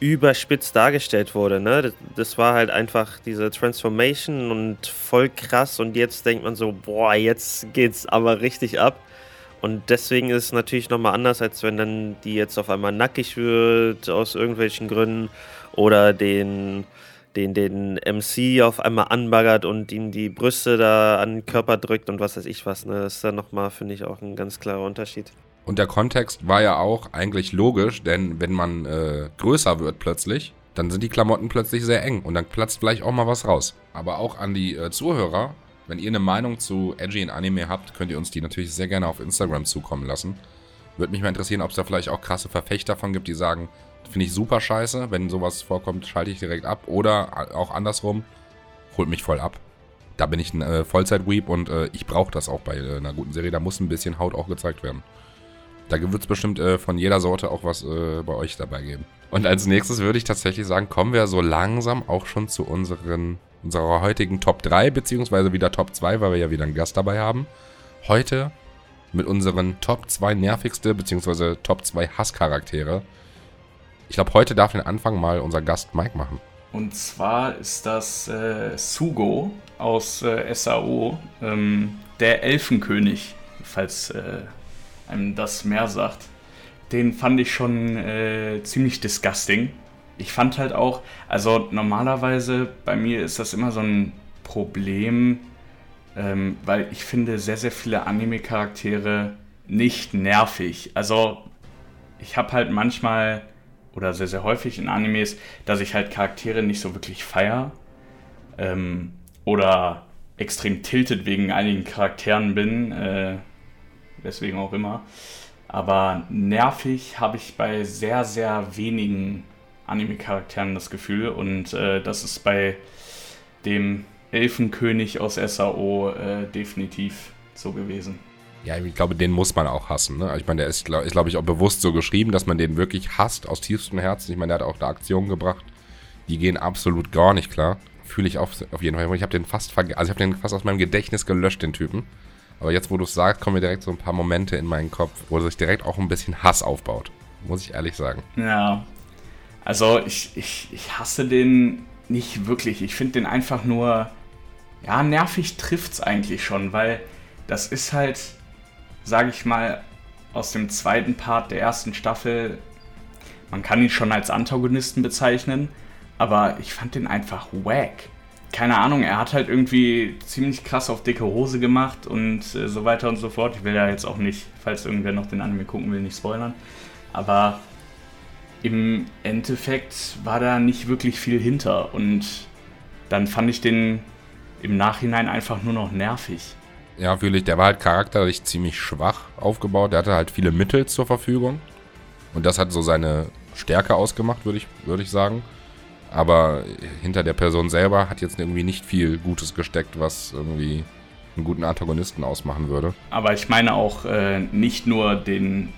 überspitzt dargestellt wurde. Ne? Das, war halt einfach diese Transformation und voll krass. Und jetzt denkt man so, boah, jetzt geht's aber richtig ab. Und deswegen ist es natürlich nochmal anders, als wenn dann die jetzt auf einmal nackig wird, aus irgendwelchen Gründen, oder den, den, den MC auf einmal anbaggert und ihm die Brüste da an den Körper drückt und was weiß ich was. Ne? Das ist dann nochmal, finde ich, auch ein ganz klarer Unterschied. Und der Kontext war ja auch eigentlich logisch, denn wenn man äh, größer wird plötzlich, dann sind die Klamotten plötzlich sehr eng und dann platzt vielleicht auch mal was raus. Aber auch an die äh, Zuhörer, wenn ihr eine Meinung zu Edgy in Anime habt, könnt ihr uns die natürlich sehr gerne auf Instagram zukommen lassen. Würde mich mal interessieren, ob es da vielleicht auch krasse Verfechter davon gibt, die sagen, finde ich super scheiße. Wenn sowas vorkommt, schalte ich direkt ab. Oder auch andersrum, holt mich voll ab. Da bin ich ein äh, Vollzeit-Weep und äh, ich brauche das auch bei äh, einer guten Serie. Da muss ein bisschen Haut auch gezeigt werden. Da wird es bestimmt äh, von jeder Sorte auch was äh, bei euch dabei geben. Und als nächstes würde ich tatsächlich sagen, kommen wir so langsam auch schon zu unseren, unserer heutigen Top 3, beziehungsweise wieder Top 2, weil wir ja wieder einen Gast dabei haben. Heute mit unseren Top 2 nervigste, beziehungsweise Top 2 Hasscharaktere. Ich glaube, heute darf den Anfang mal unser Gast Mike machen. Und zwar ist das äh, Sugo aus äh, SAO, ähm, der Elfenkönig, falls äh, einem das mehr sagt. Den fand ich schon äh, ziemlich disgusting. Ich fand halt auch, also normalerweise bei mir ist das immer so ein Problem, ähm, weil ich finde sehr, sehr viele Anime-Charaktere nicht nervig. Also ich habe halt manchmal oder sehr, sehr häufig in Animes, dass ich halt Charaktere nicht so wirklich feier ähm, oder extrem tiltet wegen einigen Charakteren bin, äh, weswegen auch immer. Aber nervig habe ich bei sehr, sehr wenigen Anime-Charakteren das Gefühl und äh, das ist bei dem Elfenkönig aus SAO äh, definitiv so gewesen. Ja, ich glaube, den muss man auch hassen. Ne? Ich meine, der ist, glaube glaub ich, auch bewusst so geschrieben, dass man den wirklich hasst aus tiefstem Herzen. Ich meine, der hat auch eine Aktion gebracht. Die gehen absolut gar nicht klar. Fühle ich auf, auf jeden Fall. Ich habe den fast also ich den fast aus meinem Gedächtnis gelöscht, den Typen. Aber jetzt, wo du es sagst, kommen mir direkt so ein paar Momente in meinen Kopf, wo sich direkt auch ein bisschen Hass aufbaut. Muss ich ehrlich sagen. Ja. Also ich, ich, ich hasse den nicht wirklich. Ich finde den einfach nur. Ja, nervig trifft es eigentlich schon, weil das ist halt sage ich mal, aus dem zweiten Part der ersten Staffel. Man kann ihn schon als Antagonisten bezeichnen, aber ich fand den einfach wack. Keine Ahnung, er hat halt irgendwie ziemlich krass auf dicke Hose gemacht und äh, so weiter und so fort. Ich will ja jetzt auch nicht, falls irgendwer noch den Anime gucken will, nicht spoilern. Aber im Endeffekt war da nicht wirklich viel hinter und dann fand ich den im Nachhinein einfach nur noch nervig. Ja, fühle ich. Der war halt charakterlich ziemlich schwach aufgebaut. Der hatte halt viele Mittel zur Verfügung. Und das hat so seine Stärke ausgemacht, würde ich, würd ich sagen. Aber hinter der Person selber hat jetzt irgendwie nicht viel Gutes gesteckt, was irgendwie einen guten Antagonisten ausmachen würde. Aber ich meine auch äh, nicht nur den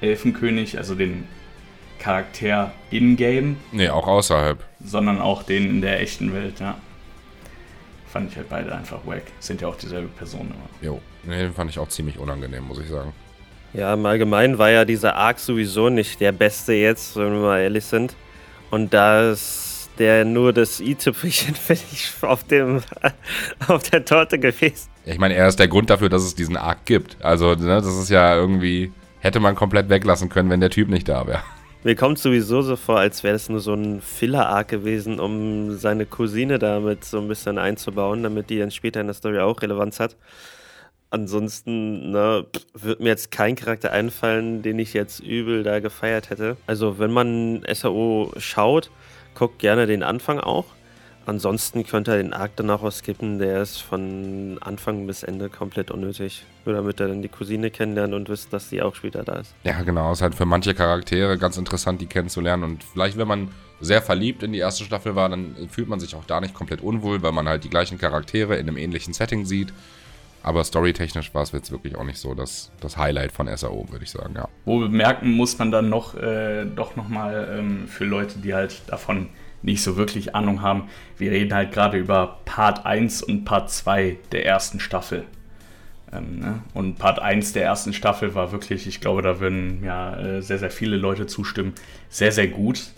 Elfenkönig, also den Charakter in-game. Nee, auch außerhalb. Sondern auch den in der echten Welt, ja fand ich halt beide einfach wack. Sind ja auch dieselbe Person immer. Jo, nee, den fand ich auch ziemlich unangenehm, muss ich sagen. Ja, im Allgemeinen war ja dieser Arc sowieso nicht der beste jetzt, wenn wir mal ehrlich sind. Und da ist der nur das i-Tüpfelchen, [LAUGHS] finde ich, auf, dem, [LAUGHS] auf der Torte gewesen. Ich meine, er ist der Grund dafür, dass es diesen Arc gibt. Also, ne, das ist ja irgendwie, hätte man komplett weglassen können, wenn der Typ nicht da wäre. Mir kommt sowieso so vor, als wäre es nur so ein Filler-Arc gewesen, um seine Cousine damit so ein bisschen einzubauen, damit die dann später in der Story auch Relevanz hat. Ansonsten ne, wird mir jetzt kein Charakter einfallen, den ich jetzt übel da gefeiert hätte. Also wenn man SAO schaut, guckt gerne den Anfang auch. Ansonsten könnte er den Arc danach auch skippen, der ist von Anfang bis Ende komplett unnötig. Nur damit er dann die Cousine kennenlernt und wisst, dass sie auch später da ist. Ja, genau. Ist halt für manche Charaktere ganz interessant, die kennenzulernen. Und vielleicht, wenn man sehr verliebt in die erste Staffel war, dann fühlt man sich auch da nicht komplett unwohl, weil man halt die gleichen Charaktere in einem ähnlichen Setting sieht. Aber storytechnisch war es jetzt wirklich auch nicht so das, das Highlight von SAO, würde ich sagen, ja. Wo bemerken muss man dann noch, äh, doch nochmal ähm, für Leute, die halt davon nicht so wirklich Ahnung haben, wir reden halt gerade über Part 1 und Part 2 der ersten Staffel. Ähm, ne? Und Part 1 der ersten Staffel war wirklich, ich glaube, da würden ja äh, sehr, sehr viele Leute zustimmen, sehr, sehr gut.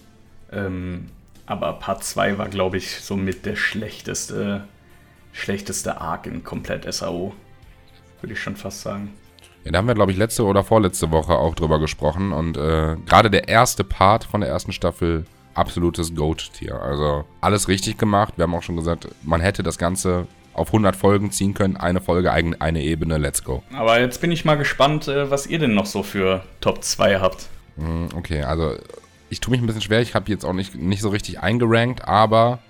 Ähm, aber Part 2 war, glaube ich, somit der schlechteste schlechteste Arc in komplett SAO. Würde ich schon fast sagen. Ja, da haben wir, glaube ich, letzte oder vorletzte Woche auch drüber gesprochen. Und äh, gerade der erste Part von der ersten Staffel, absolutes Goat-Tier. Also alles richtig gemacht. Wir haben auch schon gesagt, man hätte das Ganze auf 100 Folgen ziehen können. Eine Folge, eine Ebene, let's go. Aber jetzt bin ich mal gespannt, äh, was ihr denn noch so für Top 2 habt. Hm, okay, also ich tue mich ein bisschen schwer. Ich habe jetzt auch nicht, nicht so richtig eingerankt, aber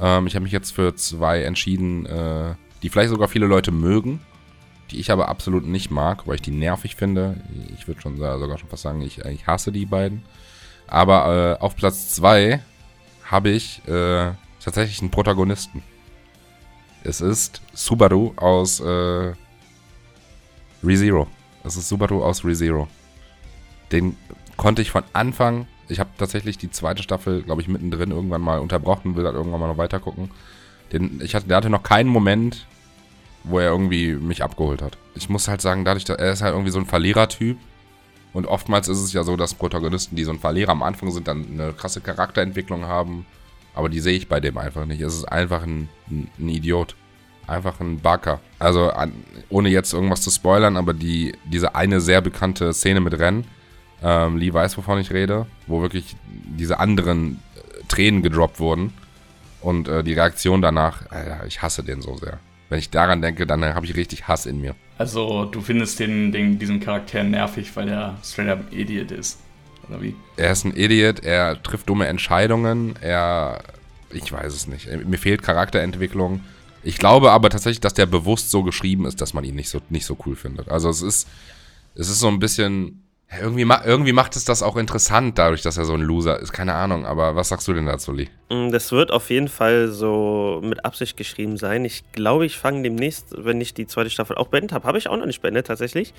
ähm, ich habe mich jetzt für zwei entschieden, äh, die vielleicht sogar viele Leute mögen, die ich aber absolut nicht mag, weil ich die nervig finde. Ich würde schon sogar schon fast sagen, ich, ich hasse die beiden. Aber äh, auf Platz zwei habe ich äh, tatsächlich einen Protagonisten. Es ist Subaru aus äh, ReZero. Es ist Subaru aus ReZero. Den konnte ich von Anfang ich habe tatsächlich die zweite Staffel, glaube ich, mittendrin irgendwann mal unterbrochen, will dann irgendwann mal noch weiter gucken. Den, ich hatte, der hatte noch keinen Moment, wo er irgendwie mich abgeholt hat. Ich muss halt sagen, dadurch, dass er ist halt irgendwie so ein Verlierertyp. Und oftmals ist es ja so, dass Protagonisten, die so ein Verlierer am Anfang sind, dann eine krasse Charakterentwicklung haben. Aber die sehe ich bei dem einfach nicht. Es ist einfach ein, ein, Idiot. Einfach ein Backer. Also, an, ohne jetzt irgendwas zu spoilern, aber die, diese eine sehr bekannte Szene mit Rennen, ähm, Lee weiß, wovon ich rede, wo wirklich diese anderen äh, Tränen gedroppt wurden. Und äh, die Reaktion danach, Alter, ich hasse den so sehr. Wenn ich daran denke, dann habe ich richtig Hass in mir. Also, du findest den, den, diesen Charakter nervig, weil er straight up Idiot ist. Oder wie? Er ist ein Idiot, er trifft dumme Entscheidungen, er. Ich weiß es nicht. Mir fehlt Charakterentwicklung. Ich glaube aber tatsächlich, dass der bewusst so geschrieben ist, dass man ihn nicht so, nicht so cool findet. Also es ist, es ist so ein bisschen irgendwie, irgendwie macht es das auch interessant, dadurch, dass er so ein Loser ist. Keine Ahnung, aber was sagst du denn dazu, Lee? Mm, das wird auf jeden Fall so mit Absicht geschrieben sein. Ich glaube, ich fange demnächst, wenn ich die zweite Staffel auch beendet habe, habe ich auch noch nicht beendet tatsächlich,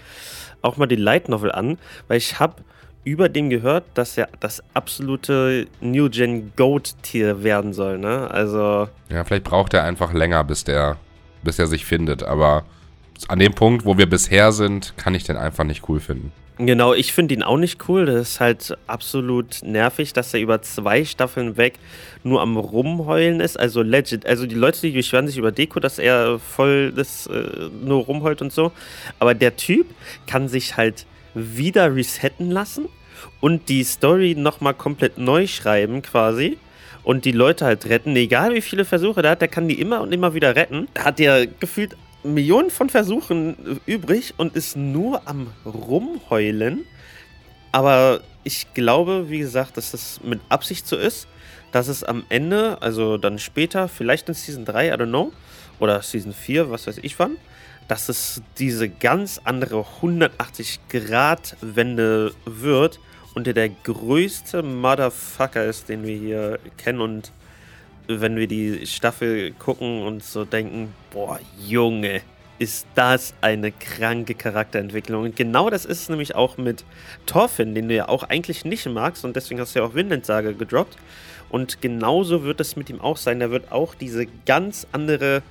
auch mal die Light Novel an, weil ich habe über dem gehört, dass er das absolute New Gen Goat Tier werden soll, ne? Also. Ja, vielleicht braucht er einfach länger, bis der, bis er sich findet, aber an dem Punkt, wo wir bisher sind, kann ich den einfach nicht cool finden. Genau, ich finde ihn auch nicht cool. Das ist halt absolut nervig, dass er über zwei Staffeln weg nur am Rumheulen ist. Also legit. Also die Leute, die beschweren sich über Deko, dass er voll das äh, nur rumheult und so. Aber der Typ kann sich halt wieder resetten lassen und die Story nochmal komplett neu schreiben quasi und die Leute halt retten. Egal wie viele Versuche der hat, der kann die immer und immer wieder retten. Hat ja gefühlt Millionen von Versuchen übrig und ist nur am Rumheulen. Aber ich glaube, wie gesagt, dass das mit Absicht so ist, dass es am Ende, also dann später, vielleicht in Season 3, I don't know, oder Season 4, was weiß ich wann, dass es diese ganz andere 180-Grad-Wende wird und der der größte Motherfucker ist, den wir hier kennen und wenn wir die Staffel gucken und so denken, boah, Junge, ist das eine kranke Charakterentwicklung. Und genau das ist es nämlich auch mit Thorfinn, den du ja auch eigentlich nicht magst und deswegen hast du ja auch Windendsage gedroppt. Und genauso wird es mit ihm auch sein. Er wird auch diese ganz andere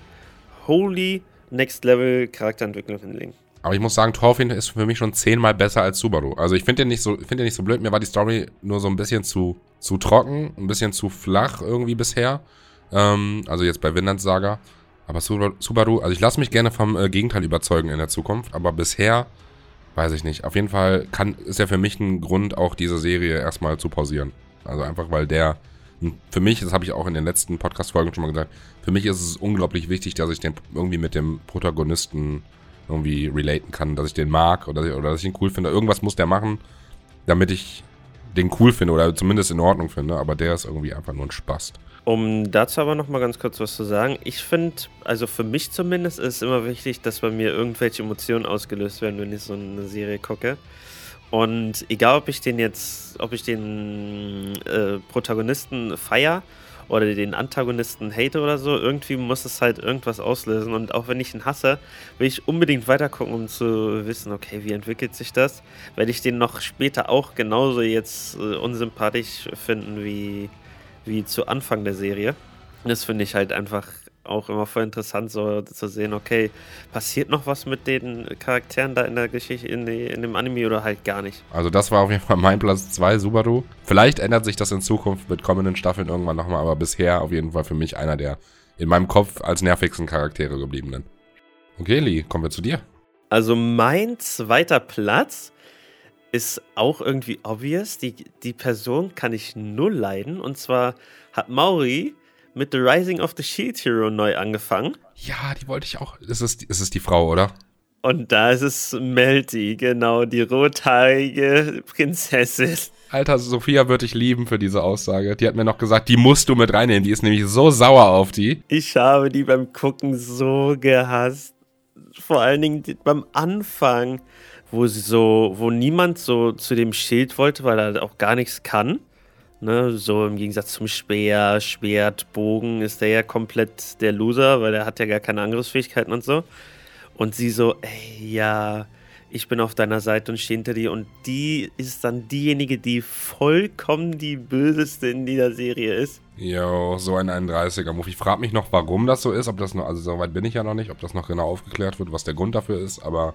Holy Next Level Charakterentwicklung hinlegen. Aber ich muss sagen, Thorfinn ist für mich schon zehnmal besser als Subaru. Also ich finde den nicht so, finde den nicht so blöd. Mir war die Story nur so ein bisschen zu, zu trocken, ein bisschen zu flach irgendwie bisher. Ähm, also jetzt bei Vinland Saga. Aber Subaru, also ich lasse mich gerne vom äh, Gegenteil überzeugen in der Zukunft. Aber bisher weiß ich nicht. Auf jeden Fall kann, ist ja für mich ein Grund, auch diese Serie erstmal zu pausieren. Also einfach, weil der, für mich, das habe ich auch in den letzten Podcast-Folgen schon mal gesagt, für mich ist es unglaublich wichtig, dass ich den irgendwie mit dem Protagonisten irgendwie relaten kann, dass ich den mag oder, oder dass ich ihn cool finde. Irgendwas muss der machen, damit ich den cool finde oder zumindest in Ordnung finde, aber der ist irgendwie einfach nur ein Spast. Um dazu aber noch mal ganz kurz was zu sagen. Ich finde, also für mich zumindest ist es immer wichtig, dass bei mir irgendwelche Emotionen ausgelöst werden, wenn ich so eine Serie gucke. Und egal, ob ich den jetzt, ob ich den äh, Protagonisten feier oder den Antagonisten hate oder so, irgendwie muss es halt irgendwas auslösen. Und auch wenn ich ihn hasse, will ich unbedingt weitergucken, um zu wissen, okay, wie entwickelt sich das? Werde ich den noch später auch genauso jetzt äh, unsympathisch finden wie, wie zu Anfang der Serie. Das finde ich halt einfach auch immer voll interessant, so zu sehen, okay, passiert noch was mit den Charakteren da in der Geschichte, in, die, in dem Anime oder halt gar nicht. Also das war auf jeden Fall mein Platz 2, Subaru. Vielleicht ändert sich das in Zukunft mit kommenden Staffeln irgendwann nochmal, aber bisher auf jeden Fall für mich einer der in meinem Kopf als nervigsten Charaktere gebliebenen. Okay, Lee, kommen wir zu dir. Also mein zweiter Platz ist auch irgendwie obvious. Die, die Person kann ich null leiden. Und zwar hat Mauri mit The Rising of the Shield Hero neu angefangen. Ja, die wollte ich auch. Ist es, ist es die Frau, oder? Und da ist es Melty, genau, die rothaarige Prinzessin. Alter, Sophia würde ich lieben für diese Aussage. Die hat mir noch gesagt, die musst du mit reinnehmen. Die ist nämlich so sauer auf die. Ich habe die beim Gucken so gehasst. Vor allen Dingen beim Anfang, wo sie so, wo niemand so zu dem Schild wollte, weil er auch gar nichts kann. Ne, so im Gegensatz zum Speer, Schwert, Bogen ist der ja komplett der Loser, weil er hat ja gar keine Angriffsfähigkeiten und so. Und sie so, ey, ja, ich bin auf deiner Seite und stehe hinter dir. Und die ist dann diejenige, die vollkommen die böseste in dieser Serie ist. Jo, so ein 31er-Move. Ich frage mich noch, warum das so ist. Ob das noch, also so weit bin ich ja noch nicht, ob das noch genau aufgeklärt wird, was der Grund dafür ist. Aber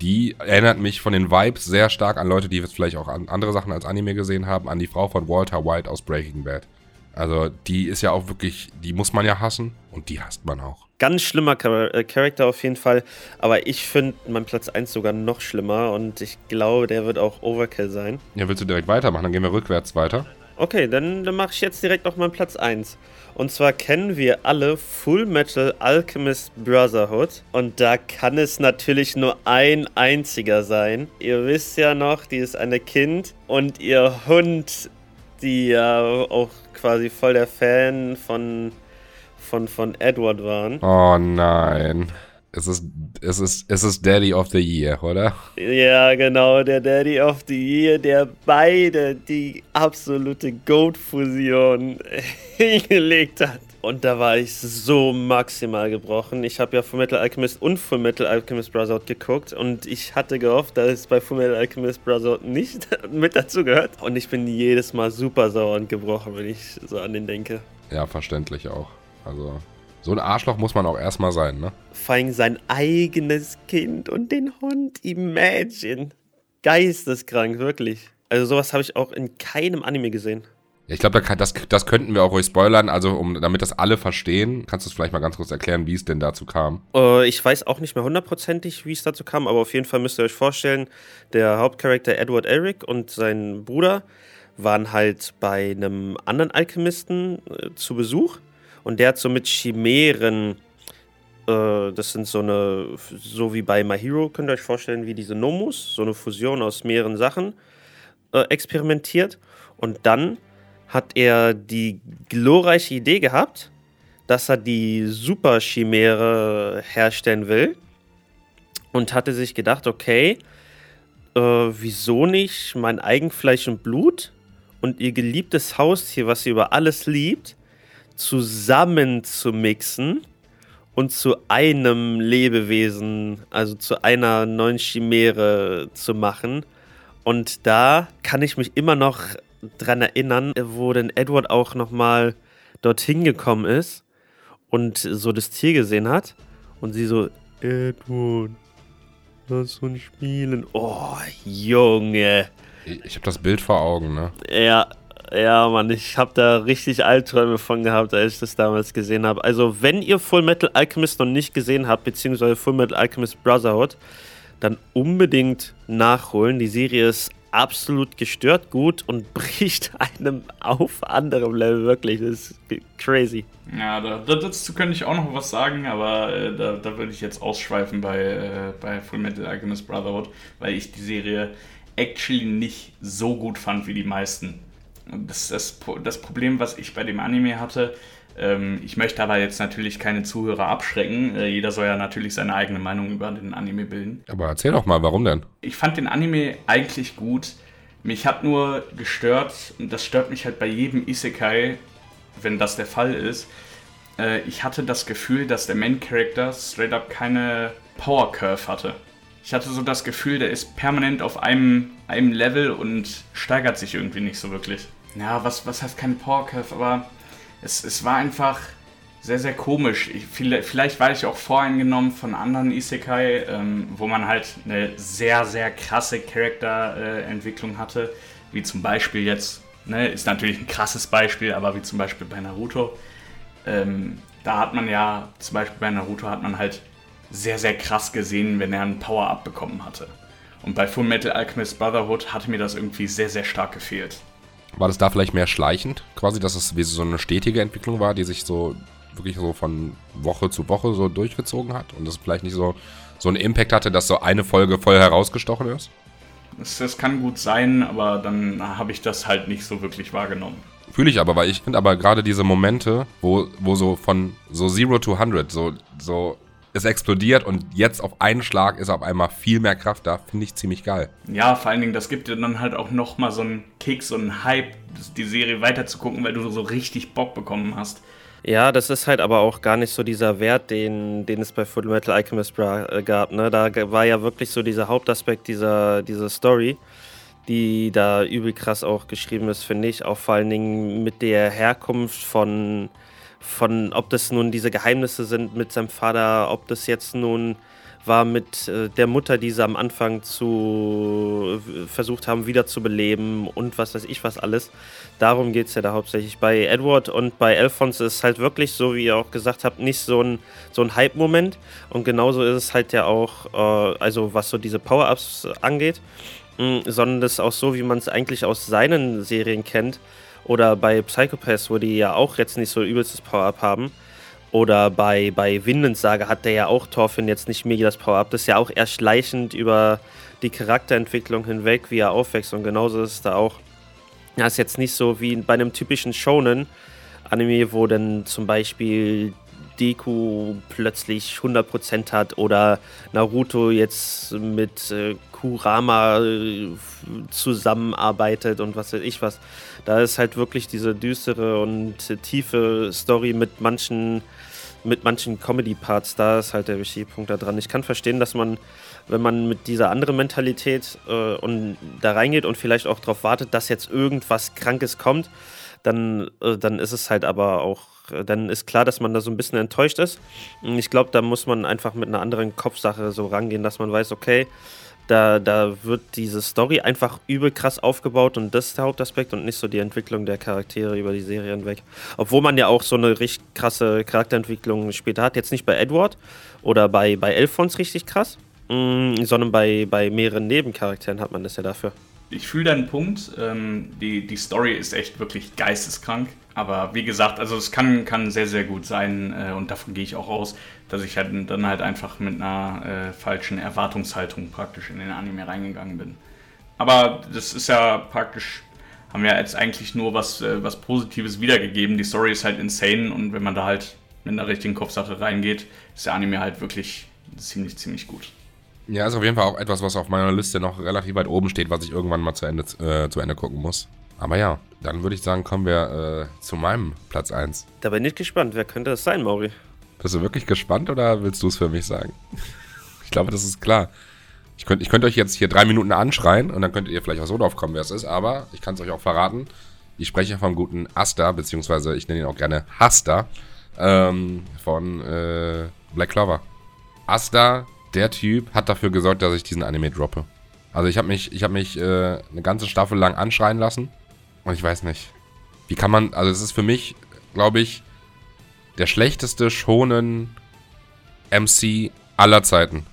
die erinnert mich von den Vibes sehr stark an Leute, die jetzt vielleicht auch andere Sachen als Anime gesehen haben, an die Frau von Walter White aus Breaking Bad. Also die ist ja auch wirklich, die muss man ja hassen und die hasst man auch. Ganz schlimmer Char äh, Charakter auf jeden Fall, aber ich finde mein Platz 1 sogar noch schlimmer und ich glaube, der wird auch Overkill sein. Ja, willst du direkt weitermachen? Dann gehen wir rückwärts weiter. Okay, dann, dann mache ich jetzt direkt noch meinen Platz 1. Und zwar kennen wir alle Full Metal Alchemist Brotherhood. Und da kann es natürlich nur ein einziger sein. Ihr wisst ja noch, die ist eine Kind und ihr Hund, die ja auch quasi voll der Fan von, von, von Edward waren. Oh nein. Es ist, es, ist, es ist Daddy of the Year, oder? Ja, genau, der Daddy of the Year, der beide die absolute Goat-Fusion [LAUGHS] hingelegt hat. Und da war ich so maximal gebrochen. Ich habe ja Fullmetal Alchemist und Fullmetal Alchemist Brotherhood geguckt und ich hatte gehofft, dass es bei Fullmetal Alchemist Brotherhood nicht [LAUGHS] mit dazu gehört. Und ich bin jedes Mal super sauer und gebrochen, wenn ich so an den denke. Ja, verständlich auch. Also so ein Arschloch muss man auch erstmal sein, ne? Vor allem sein eigenes Kind und den Hund. Imagine. Geisteskrank, wirklich. Also sowas habe ich auch in keinem Anime gesehen. Ja, ich glaube, das, das könnten wir auch ruhig spoilern. Also, um, damit das alle verstehen, kannst du es vielleicht mal ganz kurz erklären, wie es denn dazu kam? Uh, ich weiß auch nicht mehr hundertprozentig, wie es dazu kam, aber auf jeden Fall müsst ihr euch vorstellen, der Hauptcharakter Edward Eric und sein Bruder waren halt bei einem anderen Alchemisten äh, zu Besuch und der hat so mit Chimären, äh, das sind so eine, so wie bei My Hero, könnt ihr euch vorstellen, wie diese Nomus, so eine Fusion aus mehreren Sachen, äh, experimentiert. Und dann hat er die glorreiche Idee gehabt, dass er die Super-Chimäre herstellen will. Und hatte sich gedacht, okay, äh, wieso nicht mein Eigenfleisch und Blut und ihr geliebtes Haustier, was sie über alles liebt, zusammen zu mixen und zu einem Lebewesen, also zu einer neuen Chimäre zu machen. Und da kann ich mich immer noch dran erinnern, wo denn Edward auch nochmal dorthin gekommen ist und so das Tier gesehen hat. Und sie so, Edward, lass uns spielen. Oh, Junge. Ich, ich habe das Bild vor Augen, ne? Ja, ja, Mann, ich habe da richtig Albträume von gehabt, als ich das damals gesehen habe. Also, wenn ihr Full Metal Alchemist noch nicht gesehen habt, beziehungsweise Full Metal Alchemist Brotherhood, dann unbedingt nachholen. Die Serie ist absolut gestört gut und [LAUGHS] bricht einem auf anderem Level wirklich. Das ist crazy. Ja, da, dazu könnte ich auch noch was sagen, aber äh, da, da würde ich jetzt ausschweifen bei, äh, bei Full Metal Alchemist Brotherhood, weil ich die Serie actually nicht so gut fand wie die meisten. Das ist das, das Problem, was ich bei dem Anime hatte. Ähm, ich möchte aber jetzt natürlich keine Zuhörer abschrecken. Äh, jeder soll ja natürlich seine eigene Meinung über den Anime bilden. Aber erzähl doch mal, warum denn? Ich fand den Anime eigentlich gut. Mich hat nur gestört, und das stört mich halt bei jedem Isekai, wenn das der Fall ist. Äh, ich hatte das Gefühl, dass der Main Character straight up keine Power Curve hatte. Ich hatte so das Gefühl, der ist permanent auf einem, einem Level und steigert sich irgendwie nicht so wirklich. Ja, was, was heißt keine Power Curve, aber es, es war einfach sehr, sehr komisch. Ich, vielleicht war ich auch voreingenommen von anderen Isekai, ähm, wo man halt eine sehr, sehr krasse Charakterentwicklung äh, hatte. Wie zum Beispiel jetzt, ne, ist natürlich ein krasses Beispiel, aber wie zum Beispiel bei Naruto. Ähm, da hat man ja, zum Beispiel bei Naruto hat man halt sehr, sehr krass gesehen, wenn er einen Power-Up bekommen hatte. Und bei Full Metal Alchemist Brotherhood hatte mir das irgendwie sehr, sehr stark gefehlt. War das da vielleicht mehr schleichend, quasi, dass es wie so eine stetige Entwicklung war, die sich so wirklich so von Woche zu Woche so durchgezogen hat und das vielleicht nicht so, so einen Impact hatte, dass so eine Folge voll herausgestochen ist? Das, das kann gut sein, aber dann habe ich das halt nicht so wirklich wahrgenommen. Fühle ich aber, weil ich finde aber gerade diese Momente, wo, wo so von so Zero to 100, so, so es explodiert und jetzt auf einen Schlag ist auf einmal viel mehr Kraft da, finde ich ziemlich geil. Ja, vor allen Dingen, das gibt dir dann halt auch nochmal so einen Kick, so einen Hype, die Serie weiterzugucken, weil du so richtig Bock bekommen hast. Ja, das ist halt aber auch gar nicht so dieser Wert, den, den es bei Full Metal Alchemist äh, gab. Ne? Da war ja wirklich so dieser Hauptaspekt dieser, dieser Story, die da übel krass auch geschrieben ist, finde ich. Auch vor allen Dingen mit der Herkunft von von, ob das nun diese Geheimnisse sind mit seinem Vater, ob das jetzt nun war mit äh, der Mutter, die sie am Anfang zu äh, versucht haben, wiederzubeleben und was weiß ich was alles. Darum geht es ja da hauptsächlich. Bei Edward und bei Alphonse ist es halt wirklich, so wie ihr auch gesagt habt, nicht so ein, so ein Hype-Moment. Und genauso ist es halt ja auch, äh, also was so diese Power-Ups angeht, mh, sondern das ist auch so, wie man es eigentlich aus seinen Serien kennt oder bei Psychopaths, wo die ja auch jetzt nicht so übelstes Power-Up haben. Oder bei, bei Vinland Saga hat der ja auch Thorfinn jetzt nicht mega das Power-Up. Das ist ja auch eher schleichend über die Charakterentwicklung hinweg, wie er aufwächst. Und genauso ist es da auch. Das ist jetzt nicht so wie bei einem typischen Shonen-Anime, wo dann zum Beispiel Deku plötzlich 100% hat oder Naruto jetzt mit äh, Kurama äh, zusammenarbeitet und was weiß ich was. Da ist halt wirklich diese düstere und tiefe Story mit manchen mit manchen Comedy-Parts, da ist halt der wichtige Punkt da dran. Ich kann verstehen, dass man, wenn man mit dieser anderen Mentalität äh, und da reingeht und vielleicht auch darauf wartet, dass jetzt irgendwas Krankes kommt, dann, äh, dann ist es halt aber auch, äh, dann ist klar, dass man da so ein bisschen enttäuscht ist. Und ich glaube, da muss man einfach mit einer anderen Kopfsache so rangehen, dass man weiß, okay, da, da wird diese Story einfach übel krass aufgebaut und das ist der Hauptaspekt und nicht so die Entwicklung der Charaktere über die Serie hinweg. Obwohl man ja auch so eine richtig krasse Charakterentwicklung später hat. Jetzt nicht bei Edward oder bei, bei Elfons richtig krass, mh, sondern bei, bei mehreren Nebencharakteren hat man das ja dafür ich fühle deinen Punkt. Ähm, die, die Story ist echt wirklich geisteskrank. Aber wie gesagt, also es kann, kann sehr, sehr gut sein äh, und davon gehe ich auch aus, dass ich halt dann halt einfach mit einer äh, falschen Erwartungshaltung praktisch in den Anime reingegangen bin. Aber das ist ja praktisch, haben wir jetzt eigentlich nur was, äh, was Positives wiedergegeben. Die Story ist halt insane und wenn man da halt mit einer richtigen Kopfsache reingeht, ist der Anime halt wirklich ziemlich, ziemlich gut. Ja, ist auf jeden Fall auch etwas, was auf meiner Liste noch relativ weit oben steht, was ich irgendwann mal zu Ende, äh, zu Ende gucken muss. Aber ja, dann würde ich sagen, kommen wir äh, zu meinem Platz 1. Da bin ich gespannt. Wer könnte das sein, Mauri? Bist du wirklich gespannt oder willst du es für mich sagen? [LAUGHS] ich glaube, das ist klar. Ich könnte ich könnt euch jetzt hier drei Minuten anschreien und dann könntet ihr vielleicht auch so drauf kommen, wer es ist, aber ich kann es euch auch verraten. Ich spreche vom guten Asta, beziehungsweise ich nenne ihn auch gerne Hasta, ähm, von äh, Black Clover. Asta der Typ hat dafür gesorgt, dass ich diesen Anime droppe. Also ich habe mich, ich habe mich äh, eine ganze Staffel lang anschreien lassen und ich weiß nicht, wie kann man, also es ist für mich, glaube ich, der schlechteste schonen MC aller Zeiten.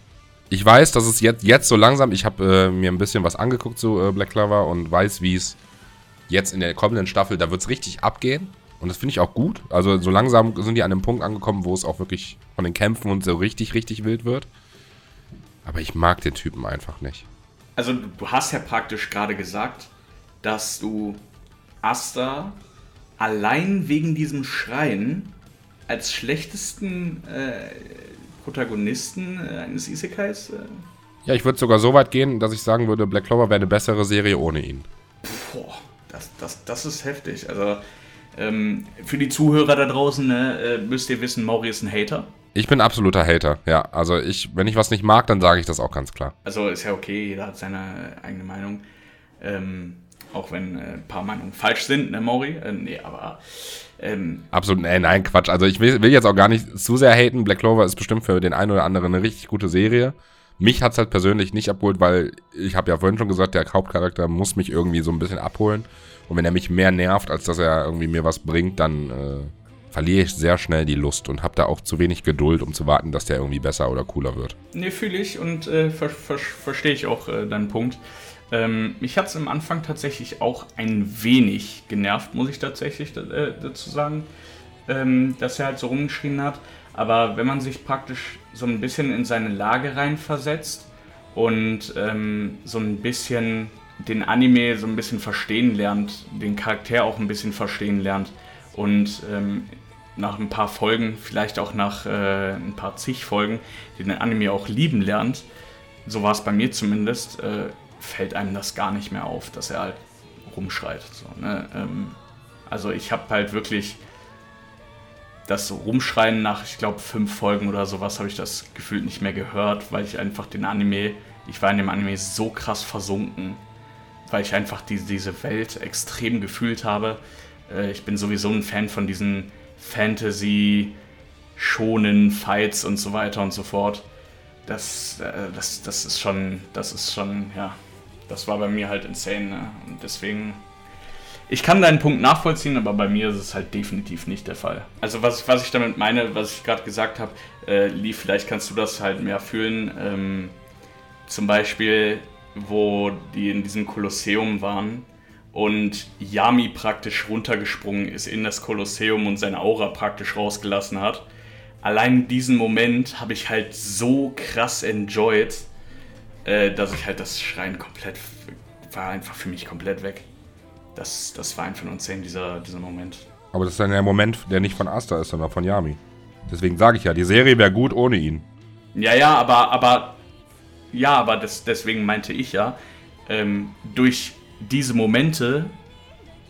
Ich weiß, dass es jetzt, jetzt so langsam, ich habe äh, mir ein bisschen was angeguckt zu äh, Black Clover und weiß, wie es jetzt in der kommenden Staffel, da wird es richtig abgehen. Und das finde ich auch gut. Also so langsam sind die an einem Punkt angekommen, wo es auch wirklich von den Kämpfen und so richtig, richtig wild wird. Aber ich mag den Typen einfach nicht. Also du hast ja praktisch gerade gesagt, dass du Asta allein wegen diesem Schreien als schlechtesten äh, Protagonisten äh, eines Isekais. Äh. Ja, ich würde sogar so weit gehen, dass ich sagen würde, Black Clover wäre eine bessere Serie ohne ihn. Boah, das, das, das ist heftig. Also ähm, für die Zuhörer da draußen ne, äh, müsst ihr wissen, Mauri ist ein Hater. Ich bin absoluter Hater, ja. Also ich, wenn ich was nicht mag, dann sage ich das auch ganz klar. Also ist ja okay, jeder hat seine eigene Meinung. Ähm, auch wenn äh, ein paar Meinungen falsch sind, ne, Mauri? Äh, nee, aber. Ähm, Absolut, nee, nein, Quatsch. Also ich will, will, jetzt auch gar nicht zu sehr haten. Black Clover ist bestimmt für den einen oder anderen eine richtig gute Serie. Mich hat es halt persönlich nicht abgeholt, weil ich habe ja vorhin schon gesagt, der Hauptcharakter muss mich irgendwie so ein bisschen abholen. Und wenn er mich mehr nervt, als dass er irgendwie mir was bringt, dann äh, verliere ich sehr schnell die Lust und habe da auch zu wenig Geduld, um zu warten, dass der irgendwie besser oder cooler wird. Nee, fühle ich und äh, ver ver verstehe ich auch äh, deinen Punkt. Ähm, mich hat es am Anfang tatsächlich auch ein wenig genervt, muss ich tatsächlich äh, dazu sagen, ähm, dass er halt so rumgeschrien hat. Aber wenn man sich praktisch so ein bisschen in seine Lage reinversetzt und ähm, so ein bisschen den Anime so ein bisschen verstehen lernt, den Charakter auch ein bisschen verstehen lernt und ähm, nach ein paar Folgen, vielleicht auch nach äh, ein paar zig Folgen, den Anime auch lieben lernt, so war es bei mir zumindest, äh, fällt einem das gar nicht mehr auf, dass er halt rumschreit. So, ne? ähm, also ich habe halt wirklich das Rumschreien nach, ich glaube, fünf Folgen oder sowas habe ich das gefühlt nicht mehr gehört, weil ich einfach den Anime, ich war in dem Anime so krass versunken, weil ich einfach die, diese Welt extrem gefühlt habe. Äh, ich bin sowieso ein Fan von diesen Fantasy, schonen Fights und so weiter und so fort. Das, äh, das, das ist schon, das ist schon, ja, das war bei mir halt insane. Ne? Und deswegen. Ich kann deinen Punkt nachvollziehen, aber bei mir ist es halt definitiv nicht der Fall. Also was, was ich damit meine, was ich gerade gesagt habe, äh, Lee, vielleicht kannst du das halt mehr fühlen. Ähm, zum Beispiel, wo die in diesem Kolosseum waren und Yami praktisch runtergesprungen ist in das Kolosseum und seine Aura praktisch rausgelassen hat. Allein diesen Moment habe ich halt so krass enjoyed äh, dass ich halt das Schreien komplett war einfach für mich komplett weg. Das, das war einfach nur insane, dieser, dieser Moment. Aber das ist dann der Moment, der nicht von Asta ist, sondern von Yami. Deswegen sage ich ja, die Serie wäre gut ohne ihn. Ja, ja, aber, aber, ja, aber das, deswegen meinte ich ja, ähm, durch diese Momente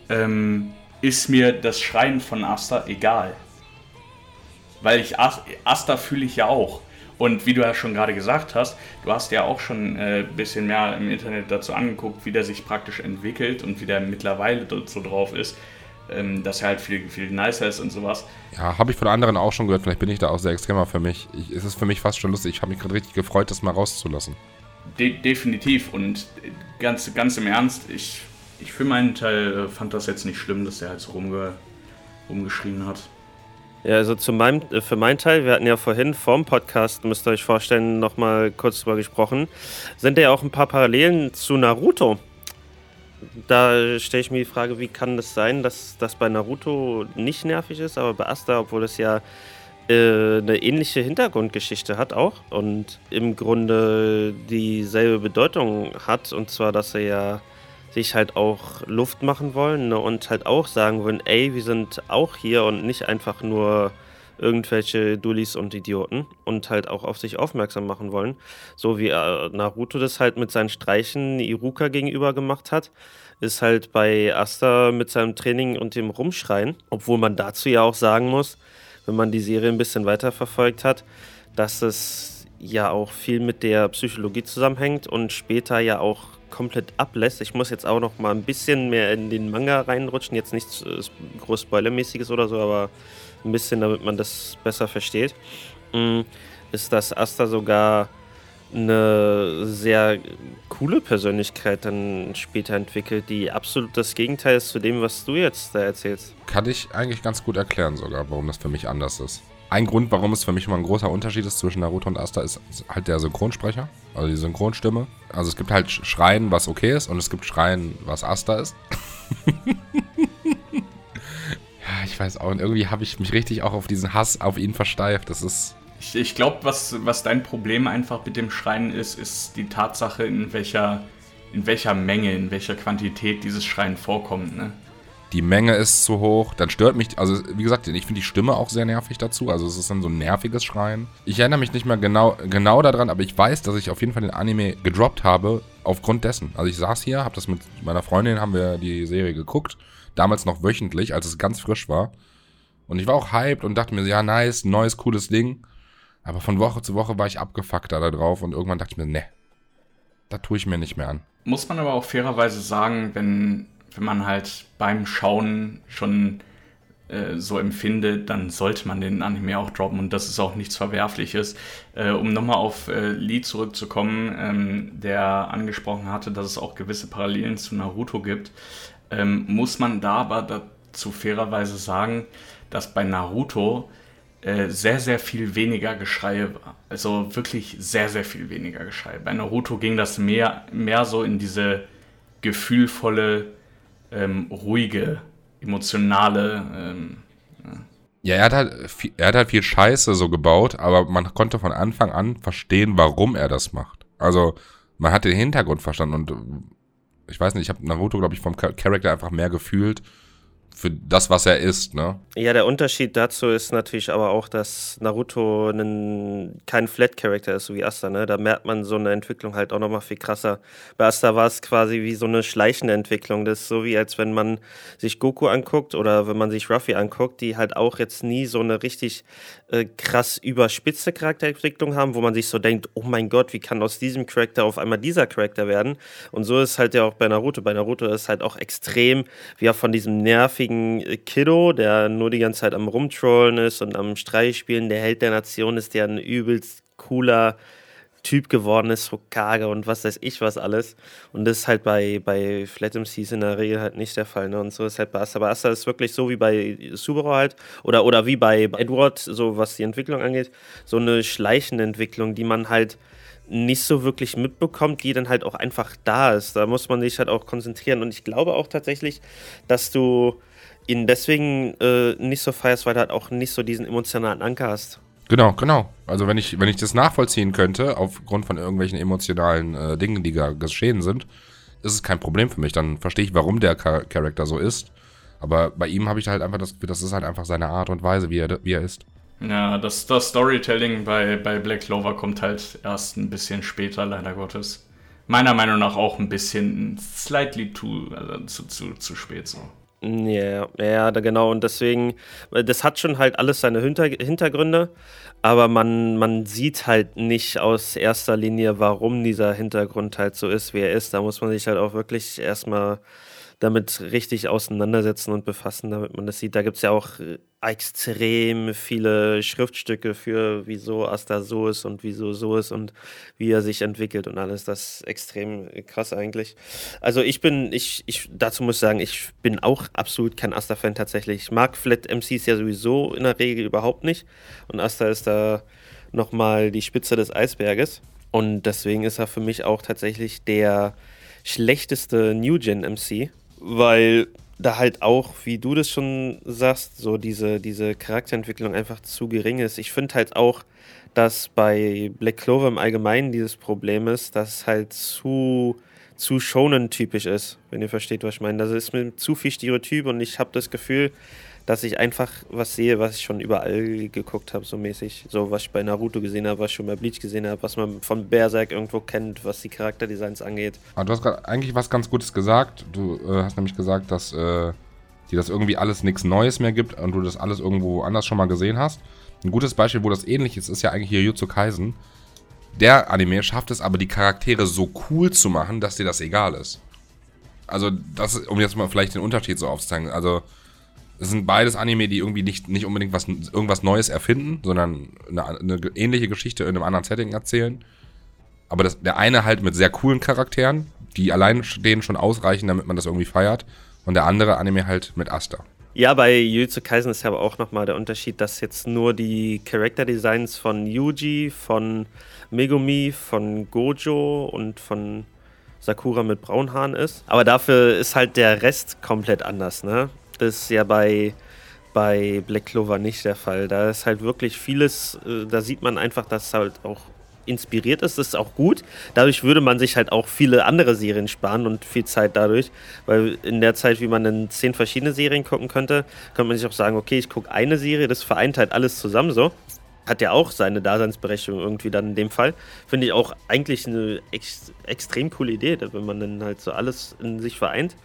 ähm, ist mir das Schreien von Asta egal. Weil ich Asta fühle ich ja auch. Und wie du ja schon gerade gesagt hast, du hast ja auch schon ein äh, bisschen mehr im Internet dazu angeguckt, wie der sich praktisch entwickelt und wie der mittlerweile so drauf ist, ähm, dass er halt viel, viel nicer ist und sowas. Ja, habe ich von anderen auch schon gehört. Vielleicht bin ich da auch sehr extremer für mich. Ich, es ist für mich fast schon lustig. Ich habe mich gerade richtig gefreut, das mal rauszulassen. De definitiv. Und ganz, ganz im Ernst, ich, ich für meinen Teil äh, fand das jetzt nicht schlimm, dass er halt so rumge rumgeschrien hat. Ja, also zu meinem, äh, für meinen Teil, wir hatten ja vorhin vorm Podcast, müsst ihr euch vorstellen, nochmal kurz drüber gesprochen, sind ja auch ein paar Parallelen zu Naruto. Da stelle ich mir die Frage, wie kann das sein, dass das bei Naruto nicht nervig ist, aber bei Asta, obwohl es ja äh, eine ähnliche Hintergrundgeschichte hat auch und im Grunde dieselbe Bedeutung hat, und zwar, dass er ja sich halt auch Luft machen wollen ne, und halt auch sagen wollen, ey, wir sind auch hier und nicht einfach nur irgendwelche Dullis und Idioten und halt auch auf sich aufmerksam machen wollen. So wie äh, Naruto das halt mit seinen Streichen Iruka gegenüber gemacht hat, ist halt bei Asta mit seinem Training und dem Rumschreien, obwohl man dazu ja auch sagen muss, wenn man die Serie ein bisschen weiter verfolgt hat, dass es ja auch viel mit der Psychologie zusammenhängt und später ja auch komplett ablässt. Ich muss jetzt auch noch mal ein bisschen mehr in den Manga reinrutschen. Jetzt nichts äh, groß Spoilermäßiges oder so, aber ein bisschen, damit man das besser versteht. Mm, ist, dass Asta sogar eine sehr coole Persönlichkeit dann später entwickelt, die absolut das Gegenteil ist zu dem, was du jetzt da erzählst. Kann ich eigentlich ganz gut erklären sogar, warum das für mich anders ist. Ein Grund, warum es für mich immer ein großer Unterschied ist zwischen Naruto und Asta, ist halt der Synchronsprecher, also die Synchronstimme. Also es gibt halt Schreien, was okay ist, und es gibt Schreien, was Asta ist. [LAUGHS] ja, ich weiß auch, und irgendwie habe ich mich richtig auch auf diesen Hass auf ihn versteift. Das ist. Ich, ich glaube, was, was dein Problem einfach mit dem Schreien ist, ist die Tatsache, in welcher, in welcher Menge, in welcher Quantität dieses Schreien vorkommt. Ne? Die Menge ist zu hoch, dann stört mich, also wie gesagt, ich finde die Stimme auch sehr nervig dazu, also es ist dann so ein nerviges Schreien. Ich erinnere mich nicht mehr genau, genau daran, aber ich weiß, dass ich auf jeden Fall den Anime gedroppt habe, aufgrund dessen. Also ich saß hier, habe das mit meiner Freundin, haben wir die Serie geguckt, damals noch wöchentlich, als es ganz frisch war. Und ich war auch hyped und dachte mir, ja nice, neues, cooles Ding. Aber von Woche zu Woche war ich abgefuckter da drauf und irgendwann dachte ich mir, ne, da tue ich mir nicht mehr an. Muss man aber auch fairerweise sagen, wenn wenn man halt beim Schauen schon äh, so empfindet, dann sollte man den Anime auch droppen und das ist auch nichts Verwerfliches. Äh, um nochmal auf äh, Lee zurückzukommen, ähm, der angesprochen hatte, dass es auch gewisse Parallelen zu Naruto gibt, ähm, muss man da aber dazu fairerweise sagen, dass bei Naruto äh, sehr, sehr viel weniger Geschrei war. Also wirklich sehr, sehr viel weniger Geschrei. Bei Naruto ging das mehr, mehr so in diese gefühlvolle ähm, ruhige, emotionale. Ähm, ja. er hat, halt viel, er hat halt viel Scheiße so gebaut, aber man konnte von Anfang an verstehen, warum er das macht. Also man hat den Hintergrund verstanden und ich weiß nicht, ich habe Naruto, glaube ich, vom Charakter einfach mehr gefühlt für das, was er ist, ne? Ja, der Unterschied dazu ist natürlich aber auch, dass Naruto einen, kein Flat-Character ist, so wie Asta, ne? Da merkt man so eine Entwicklung halt auch nochmal viel krasser. Bei Asta war es quasi wie so eine schleichende Entwicklung. Das ist so wie, als wenn man sich Goku anguckt oder wenn man sich Ruffy anguckt, die halt auch jetzt nie so eine richtig äh, krass überspitzte Charakterentwicklung haben, wo man sich so denkt, oh mein Gott, wie kann aus diesem Charakter auf einmal dieser Charakter werden? Und so ist halt ja auch bei Naruto. Bei Naruto ist halt auch extrem, wie er von diesem nervigen nervigen Kiddo, der nur die ganze Zeit am Rumtrollen ist und am Streich spielen, der Held der Nation ist, der ein übelst cooler Typ geworden ist, Hokage und was weiß ich was alles. Und das ist halt bei, bei Flat MCs in der Regel halt nicht der Fall. Ne? Und so ist halt bei Asta. Bei Asta ist wirklich so wie bei Subaru halt oder, oder wie bei Edward, so was die Entwicklung angeht, so eine schleichende Entwicklung, die man halt nicht so wirklich mitbekommt, die dann halt auch einfach da ist. Da muss man sich halt auch konzentrieren. Und ich glaube auch tatsächlich, dass du ihn deswegen äh, nicht so feierst, weil du halt auch nicht so diesen emotionalen Anker hast. Genau, genau. Also wenn ich, wenn ich das nachvollziehen könnte, aufgrund von irgendwelchen emotionalen äh, Dingen, die da geschehen sind, ist es kein Problem für mich. Dann verstehe ich, warum der Char Charakter so ist. Aber bei ihm habe ich halt einfach das Gefühl, das ist halt einfach seine Art und Weise, wie er, wie er ist. Ja, das, das Storytelling bei, bei Black Clover kommt halt erst ein bisschen später, leider Gottes. Meiner Meinung nach auch ein bisschen slightly too, also zu, zu, zu spät so. Ja, ja, genau. Und deswegen, das hat schon halt alles seine Hinter Hintergründe, aber man, man sieht halt nicht aus erster Linie, warum dieser Hintergrund halt so ist, wie er ist. Da muss man sich halt auch wirklich erstmal damit richtig auseinandersetzen und befassen, damit man das sieht. Da gibt es ja auch äh, extrem viele Schriftstücke für, wieso Asta so ist und wieso so ist und wie er sich entwickelt und alles. Das ist extrem krass eigentlich. Also ich bin, ich, ich, dazu muss ich sagen, ich bin auch absolut kein Asta-Fan tatsächlich. Ich mag Flat MCs ja sowieso in der Regel überhaupt nicht. Und Asta ist da nochmal die Spitze des Eisberges. Und deswegen ist er für mich auch tatsächlich der schlechteste New Gen MC, weil da halt auch, wie du das schon sagst, so diese, diese Charakterentwicklung einfach zu gering ist. Ich finde halt auch, dass bei Black Clover im Allgemeinen dieses Problem ist, dass es halt zu, zu Shonen-typisch ist, wenn ihr versteht, was ich meine. Das ist mir zu viel Stereotyp und ich habe das Gefühl, dass ich einfach was sehe, was ich schon überall geguckt habe, so mäßig. So, was ich bei Naruto gesehen habe, was ich schon bei Bleach gesehen habe, was man von Berserk irgendwo kennt, was die Charakterdesigns angeht. Aber ah, du hast gerade eigentlich was ganz Gutes gesagt. Du äh, hast nämlich gesagt, dass äh, dir das irgendwie alles nichts Neues mehr gibt und du das alles irgendwo anders schon mal gesehen hast. Ein gutes Beispiel, wo das ähnlich ist, ist ja eigentlich hier Jujutsu Kaisen. Der Anime schafft es aber, die Charaktere so cool zu machen, dass dir das egal ist. Also, das, um jetzt mal vielleicht den Unterschied so aufzuzeigen. Also, es sind beides Anime, die irgendwie nicht, nicht unbedingt was, irgendwas Neues erfinden, sondern eine, eine ähnliche Geschichte in einem anderen Setting erzählen. Aber das, der eine halt mit sehr coolen Charakteren, die allein stehen schon ausreichen, damit man das irgendwie feiert. Und der andere Anime halt mit Asta. Ja, bei Jujutsu Kaisen ist ja aber auch nochmal der Unterschied, dass jetzt nur die Character Designs von Yuji, von Megumi, von Gojo und von Sakura mit Braunhaaren ist. Aber dafür ist halt der Rest komplett anders, ne? Das ist ja bei, bei Black Clover nicht der Fall. Da ist halt wirklich vieles, äh, da sieht man einfach, dass halt auch inspiriert ist, das ist auch gut. Dadurch würde man sich halt auch viele andere Serien sparen und viel Zeit dadurch, weil in der Zeit, wie man dann zehn verschiedene Serien gucken könnte, könnte man sich auch sagen, okay, ich gucke eine Serie, das vereint halt alles zusammen so. Hat ja auch seine Daseinsberechtigung irgendwie dann in dem Fall. Finde ich auch eigentlich eine ex extrem coole Idee, wenn man dann halt so alles in sich vereint.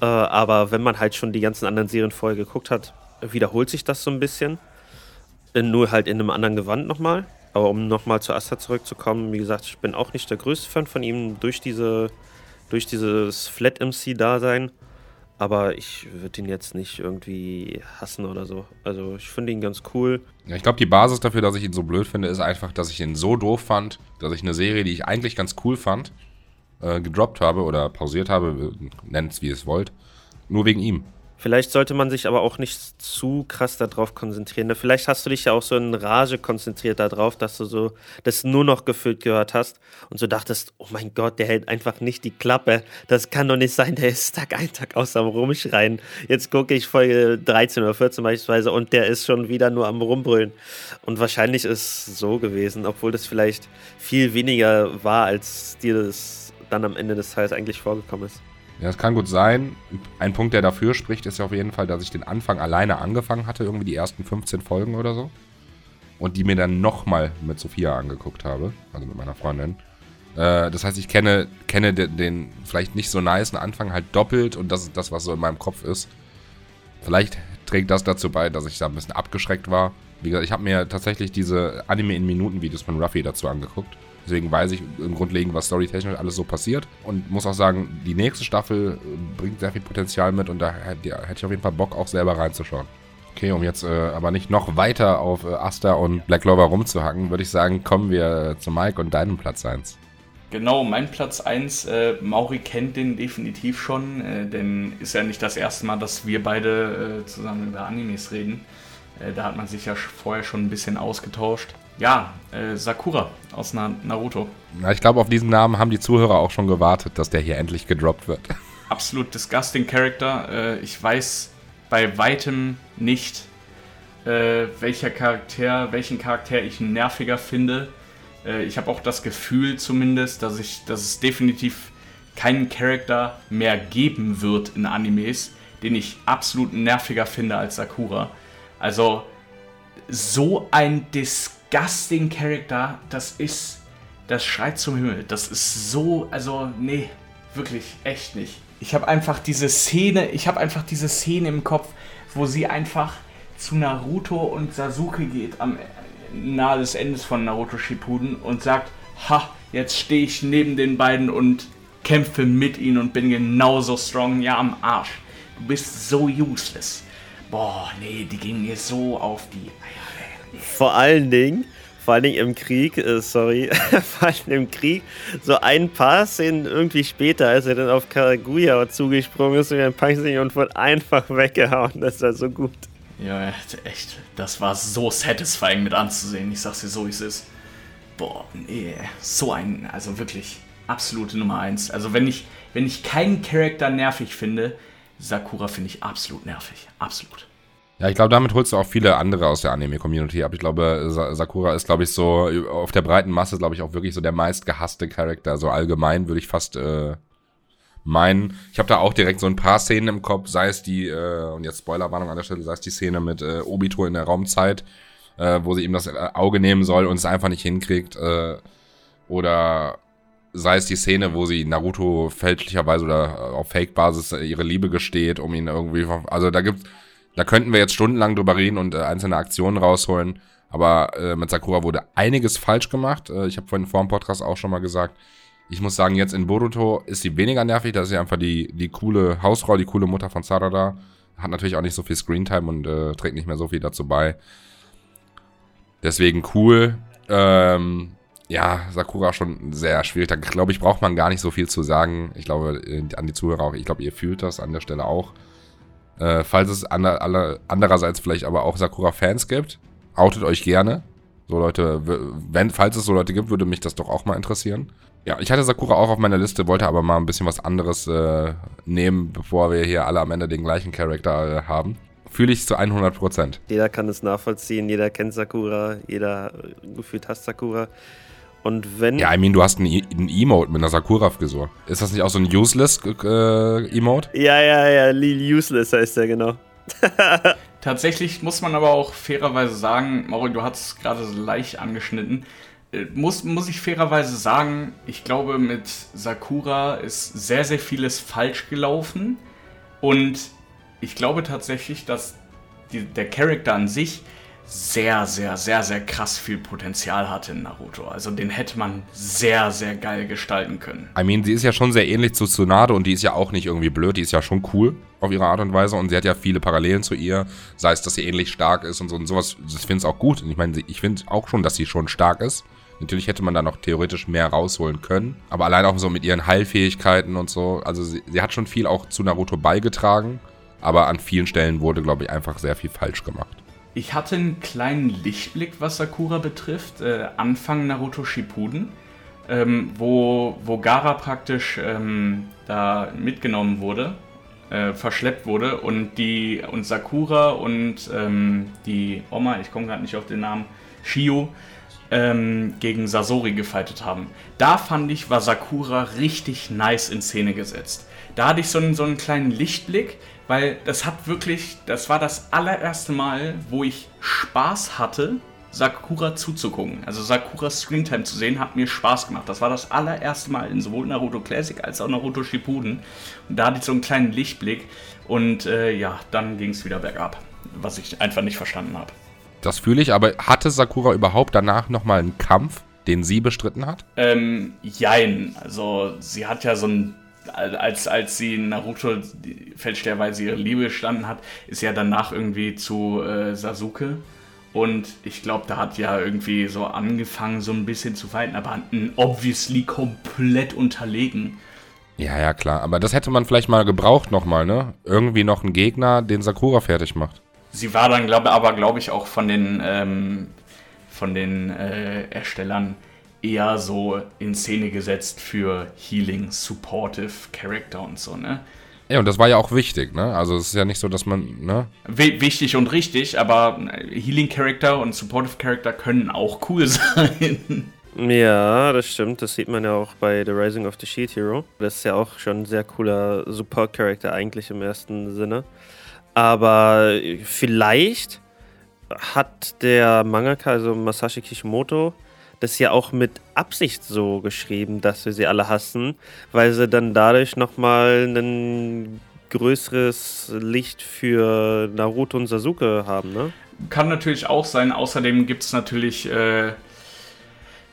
Äh, aber wenn man halt schon die ganzen anderen Serien vorher geguckt hat, wiederholt sich das so ein bisschen. Nur halt in einem anderen Gewand nochmal. Aber um nochmal zu Asta zurückzukommen, wie gesagt, ich bin auch nicht der größte Fan von ihm durch diese, durch dieses Flat MC-Dasein. Aber ich würde ihn jetzt nicht irgendwie hassen oder so. Also ich finde ihn ganz cool. Ja, ich glaube, die Basis dafür, dass ich ihn so blöd finde, ist einfach, dass ich ihn so doof fand, dass ich eine Serie, die ich eigentlich ganz cool fand, äh, gedroppt habe oder pausiert habe, nennt es wie ihr es wollt, nur wegen ihm. Vielleicht sollte man sich aber auch nicht zu krass darauf konzentrieren. Vielleicht hast du dich ja auch so in Rage konzentriert darauf, dass du so das nur noch gefühlt gehört hast und so dachtest, oh mein Gott, der hält einfach nicht die Klappe. Das kann doch nicht sein, der ist Tag ein, Tag aus am Rumschreien. Jetzt gucke ich Folge 13 oder 14 beispielsweise und der ist schon wieder nur am Rumbrüllen. Und wahrscheinlich ist es so gewesen, obwohl das vielleicht viel weniger war, als dir das dann am Ende des Teils eigentlich vorgekommen ist. Ja, das kann gut sein. Ein Punkt, der dafür spricht, ist ja auf jeden Fall, dass ich den Anfang alleine angefangen hatte, irgendwie die ersten 15 Folgen oder so. Und die mir dann nochmal mit Sophia angeguckt habe, also mit meiner Freundin. Äh, das heißt, ich kenne, kenne den, den vielleicht nicht so niceen Anfang halt doppelt und das ist das, was so in meinem Kopf ist. Vielleicht trägt das dazu bei, dass ich da ein bisschen abgeschreckt war. Wie gesagt, ich habe mir tatsächlich diese Anime in Minuten Videos von Ruffy dazu angeguckt. Deswegen weiß ich im Grundlegend, was storytechnisch alles so passiert. Und muss auch sagen, die nächste Staffel äh, bringt sehr viel Potenzial mit und da hätte ich auf jeden Fall Bock, auch selber reinzuschauen. Okay, um jetzt äh, aber nicht noch weiter auf äh, Asta und Black Clover rumzuhacken, würde ich sagen, kommen wir zu Mike und deinem Platz 1. Genau, mein Platz 1, äh, Mauri kennt den definitiv schon, äh, denn ist ja nicht das erste Mal, dass wir beide äh, zusammen über Animes reden. Äh, da hat man sich ja vorher schon ein bisschen ausgetauscht. Ja, äh, Sakura aus Na Naruto. Na, ich glaube, auf diesen Namen haben die Zuhörer auch schon gewartet, dass der hier endlich gedroppt wird. [LAUGHS] Absolut disgusting Character. Äh, ich weiß bei weitem nicht, äh, welcher Charakter, welchen Charakter ich nerviger finde. Äh, ich habe auch das Gefühl zumindest, dass ich, dass es definitiv keinen Charakter mehr geben wird in Animes, den ich absolut nerviger finde als Sakura. Also so ein disgusting disgusting Character, das ist, das schreit zum Himmel. Das ist so, also nee, wirklich, echt nicht. Ich habe einfach diese Szene, ich habe einfach diese Szene im Kopf, wo sie einfach zu Naruto und Sasuke geht am nahe des Endes von Naruto Shippuden und sagt, ha, jetzt stehe ich neben den beiden und kämpfe mit ihnen und bin genauso strong, ja am Arsch. Du bist so useless. Boah, nee, die gingen mir so auf die Eier. Vor allen Dingen, vor allen Dingen im Krieg, äh, sorry, [LAUGHS] vor allem im Krieg, so ein paar Szenen irgendwie später, als er dann auf Karaguya zugesprungen ist und ein Punching und wurde einfach [LAUGHS] weggehauen. Das war so gut. Ja, echt. Das war so satisfying mit anzusehen. Ich sag's dir so, wie es ist. Boah, nee, so ein, also wirklich absolute Nummer eins. Also wenn ich, wenn ich keinen Charakter nervig finde, Sakura finde ich absolut nervig. Absolut. Ja, ich glaube, damit holst du auch viele andere aus der Anime-Community ab. Ich glaube, Sakura ist, glaube ich, so auf der breiten Masse, glaube ich, auch wirklich so der meist gehasste Charakter. So allgemein würde ich fast äh, meinen. Ich habe da auch direkt so ein paar Szenen im Kopf, sei es die, äh, und jetzt Spoilerwarnung an der Stelle, sei es die Szene mit äh, Obito in der Raumzeit, äh, wo sie ihm das äh, Auge nehmen soll und es einfach nicht hinkriegt. Äh, oder sei es die Szene, wo sie Naruto fälschlicherweise oder auf Fake-Basis ihre Liebe gesteht, um ihn irgendwie. Also da gibt's da könnten wir jetzt stundenlang drüber reden und äh, einzelne Aktionen rausholen. Aber äh, mit Sakura wurde einiges falsch gemacht. Äh, ich habe vorhin vor dem Podcast auch schon mal gesagt, ich muss sagen, jetzt in Boruto ist sie weniger nervig. Da ist sie einfach die, die coole Hausfrau, die coole Mutter von Sarada. Hat natürlich auch nicht so viel Screentime und äh, trägt nicht mehr so viel dazu bei. Deswegen cool. Ähm, ja, Sakura schon sehr schwierig. Da glaube ich, braucht man gar nicht so viel zu sagen. Ich glaube, äh, an die Zuhörer auch. Ich glaube, ihr fühlt das an der Stelle auch. Äh, falls es ander, alle, andererseits vielleicht aber auch Sakura-Fans gibt, outet euch gerne. So Leute, wenn, falls es so Leute gibt, würde mich das doch auch mal interessieren. Ja, ich hatte Sakura auch auf meiner Liste, wollte aber mal ein bisschen was anderes äh, nehmen, bevor wir hier alle am Ende den gleichen Charakter äh, haben. Fühle ich zu 100%. Jeder kann es nachvollziehen, jeder kennt Sakura, jeder äh, gefühlt hasst Sakura. Und wenn. Ja, I mean, du hast einen, einen Emote mit einer Sakura-Frisur. Ist das nicht auch so ein Useless-Emote? Äh, ja, ja, ja, Lil Useless heißt der, genau. [LAUGHS] Tatsächlich muss man aber auch fairerweise sagen, Mauro, du hast es gerade so leicht angeschnitten. Äh, muss, muss ich fairerweise sagen, ich glaube, mit Sakura ist sehr, sehr vieles falsch gelaufen. Und ich glaube tatsächlich, dass die, der Charakter an sich sehr, sehr, sehr, sehr krass viel Potenzial hatte in Naruto. Also den hätte man sehr, sehr geil gestalten können. I mean, sie ist ja schon sehr ähnlich zu Tsunade und die ist ja auch nicht irgendwie blöd, die ist ja schon cool auf ihre Art und Weise und sie hat ja viele Parallelen zu ihr, sei es, dass sie ähnlich stark ist und so und sowas. Ich finde es auch gut. Und ich meine, ich finde auch schon, dass sie schon stark ist. Natürlich hätte man da noch theoretisch mehr rausholen können. Aber allein auch so mit ihren Heilfähigkeiten und so. Also sie, sie hat schon viel auch zu Naruto beigetragen. Aber an vielen Stellen wurde, glaube ich, einfach sehr viel falsch gemacht. Ich hatte einen kleinen Lichtblick, was Sakura betrifft, äh, Anfang Naruto Shippuden, ähm, wo, wo Gara praktisch ähm, da mitgenommen wurde, äh, verschleppt wurde und die und Sakura und ähm, die Oma, ich komme gerade nicht auf den Namen, Shio, ähm, gegen Sasori gefightet haben. Da fand ich, war Sakura richtig nice in Szene gesetzt. Da hatte ich so einen, so einen kleinen Lichtblick, weil das hat wirklich, das war das allererste Mal, wo ich Spaß hatte, Sakura zuzugucken. Also Sakuras Screentime zu sehen, hat mir Spaß gemacht. Das war das allererste Mal in sowohl Naruto Classic als auch Naruto Shippuden. Und da hatte ich so einen kleinen Lichtblick und äh, ja, dann ging es wieder bergab, was ich einfach nicht verstanden habe. Das fühle ich, aber hatte Sakura überhaupt danach nochmal einen Kampf, den sie bestritten hat? Ähm, jein. Also sie hat ja so ein als, als sie in Naruto fälschlicherweise ihre Liebe gestanden hat, ist ja danach irgendwie zu äh, Sasuke. Und ich glaube, da hat ja irgendwie so angefangen, so ein bisschen zu fighten, aber obviously komplett unterlegen. Ja, ja, klar. Aber das hätte man vielleicht mal gebraucht nochmal, ne? Irgendwie noch einen Gegner, den Sakura fertig macht. Sie war dann, glaube aber glaube ich, auch von den, ähm, von den äh, Erstellern eher so in Szene gesetzt für Healing, Supportive Character und so, ne? Ja, und das war ja auch wichtig, ne? Also es ist ja nicht so, dass man, ne? W wichtig und richtig, aber Healing Character und Supportive Character können auch cool [LAUGHS] sein. Ja, das stimmt. Das sieht man ja auch bei The Rising of the Shield Hero. Das ist ja auch schon ein sehr cooler Support-Character eigentlich im ersten Sinne. Aber vielleicht hat der Mangaka, also Masashi Kishimoto, das ja auch mit Absicht so geschrieben, dass wir sie alle hassen, weil sie dann dadurch nochmal ein größeres Licht für Naruto und Sasuke haben, ne? Kann natürlich auch sein. Außerdem gibt es natürlich äh,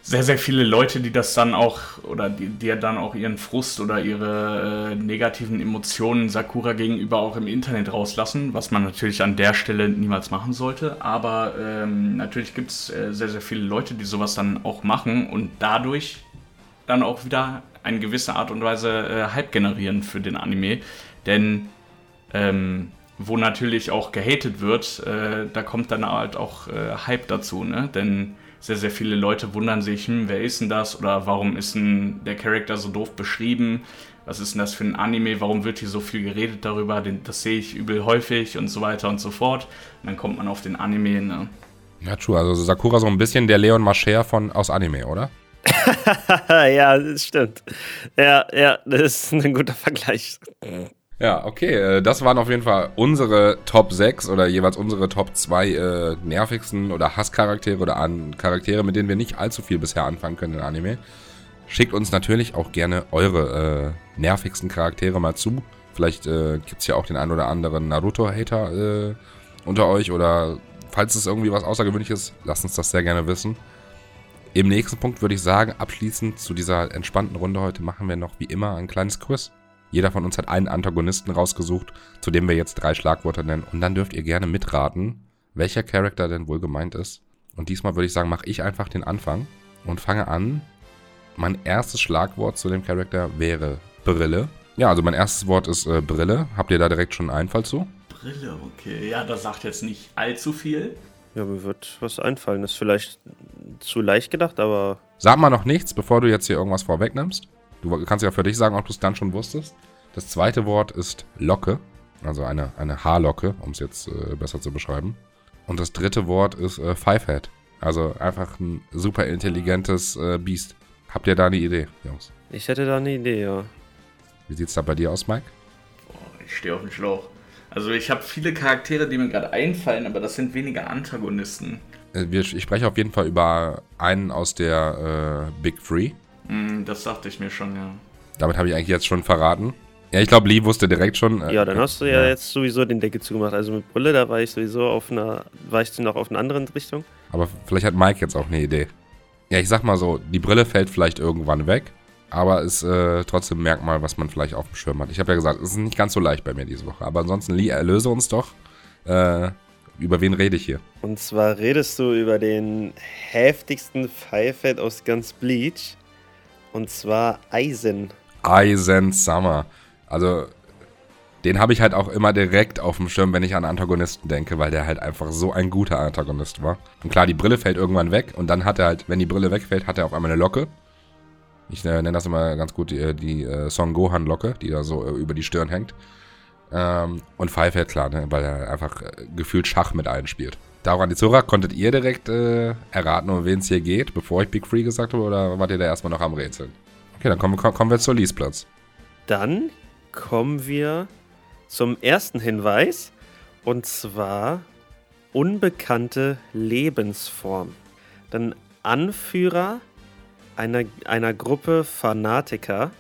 sehr, sehr viele Leute, die das dann auch, oder die, die ja dann auch ihren Frust oder ihre äh, negativen Emotionen Sakura gegenüber auch im Internet rauslassen, was man natürlich an der Stelle niemals machen sollte. Aber ähm, natürlich gibt es äh, sehr, sehr viele Leute, die sowas dann auch machen und dadurch dann auch wieder eine gewisse Art und Weise äh, Hype generieren für den Anime. Denn ähm, wo natürlich auch gehatet wird, äh, da kommt dann halt auch äh, Hype dazu, ne? Denn sehr, sehr viele Leute wundern sich, hm, wer ist denn das oder warum ist denn der Charakter so doof beschrieben? Was ist denn das für ein Anime? Warum wird hier so viel geredet darüber? Das sehe ich übel häufig und so weiter und so fort. Und dann kommt man auf den Anime. Ne? Ja, true. Also Sakura so ein bisschen der Leon Mascher von aus Anime, oder? [LAUGHS] ja, das stimmt. Ja, ja, das ist ein guter Vergleich. Ja, okay. Äh, das waren auf jeden Fall unsere Top 6 oder jeweils unsere Top 2 äh, nervigsten oder Hasscharaktere oder an Charaktere, mit denen wir nicht allzu viel bisher anfangen können in Anime. Schickt uns natürlich auch gerne eure äh, nervigsten Charaktere mal zu. Vielleicht äh, gibt es ja auch den einen oder anderen Naruto-Hater äh, unter euch oder falls es irgendwie was Außergewöhnliches, lasst uns das sehr gerne wissen. Im nächsten Punkt würde ich sagen, abschließend zu dieser entspannten Runde heute machen wir noch wie immer ein kleines Quiz. Jeder von uns hat einen Antagonisten rausgesucht, zu dem wir jetzt drei Schlagwörter nennen. Und dann dürft ihr gerne mitraten, welcher Charakter denn wohl gemeint ist. Und diesmal würde ich sagen, mache ich einfach den Anfang und fange an. Mein erstes Schlagwort zu dem Charakter wäre Brille. Ja, also mein erstes Wort ist äh, Brille. Habt ihr da direkt schon einen Einfall zu? Brille, okay. Ja, das sagt jetzt nicht allzu viel. Ja, mir wird was einfallen. Das ist vielleicht zu leicht gedacht, aber. Sag mal noch nichts, bevor du jetzt hier irgendwas vorwegnimmst. Du kannst ja für dich sagen, ob du es dann schon wusstest. Das zweite Wort ist Locke, also eine, eine Haarlocke, um es jetzt äh, besser zu beschreiben. Und das dritte Wort ist äh, Fivehead, Also einfach ein super intelligentes äh, Biest. Habt ihr da eine Idee, Jungs? Ich hätte da eine Idee, ja. Wie sieht's da bei dir aus, Mike? Boah, ich stehe auf dem Schlauch. Also ich habe viele Charaktere, die mir gerade einfallen, aber das sind weniger Antagonisten. Äh, wir, ich spreche auf jeden Fall über einen aus der äh, Big Three. Hm, das dachte ich mir schon, ja. Damit habe ich eigentlich jetzt schon verraten. Ja, ich glaube, Lee wusste direkt schon. Äh, Ja, dann hast du ja, jetzt sowieso den Deckel zugemacht. Also mit Brille, da war ich sowieso auf einer, war ich noch auf einer anderen Richtung. Aber vielleicht hat Mike jetzt auch eine Idee. Ja, ich sag mal so, die Brille fällt vielleicht irgendwann weg, aber ist äh, trotzdem ein Merkmal, was man vielleicht auf dem Schirm hat. Ich habe ja gesagt, es ist nicht ganz so leicht bei mir diese Woche. Aber ansonsten, Lee, erlöse uns doch. Äh, über wen rede ich hier? Und zwar redest du über den heftigsten Pfeifeld aus ganz Bleach. Und zwar Eisen. Eisen Summer. Also, den habe ich halt auch immer direkt auf dem Schirm, wenn ich an Antagonisten denke, weil der halt einfach so ein guter Antagonist war. Und klar, die Brille fällt irgendwann weg und dann hat er halt, wenn die Brille wegfällt, hat er auf einmal eine Locke. Ich äh, nenne das immer ganz gut die, die äh, Son Gohan-Locke, die da so äh, über die Stirn hängt. Ähm, und Pfeifeld, klar, ne, weil er einfach äh, gefühlt Schach mit allen spielt. Daran die Zora, konntet ihr direkt äh, erraten, um wen es hier geht, bevor ich Big Free gesagt habe, oder wart ihr da erstmal noch am Rätseln? Okay, dann kommen, kommen wir zur Liesplatz. Dann kommen wir zum ersten Hinweis. Und zwar unbekannte Lebensform. Dann Anführer einer, einer Gruppe Fanatiker.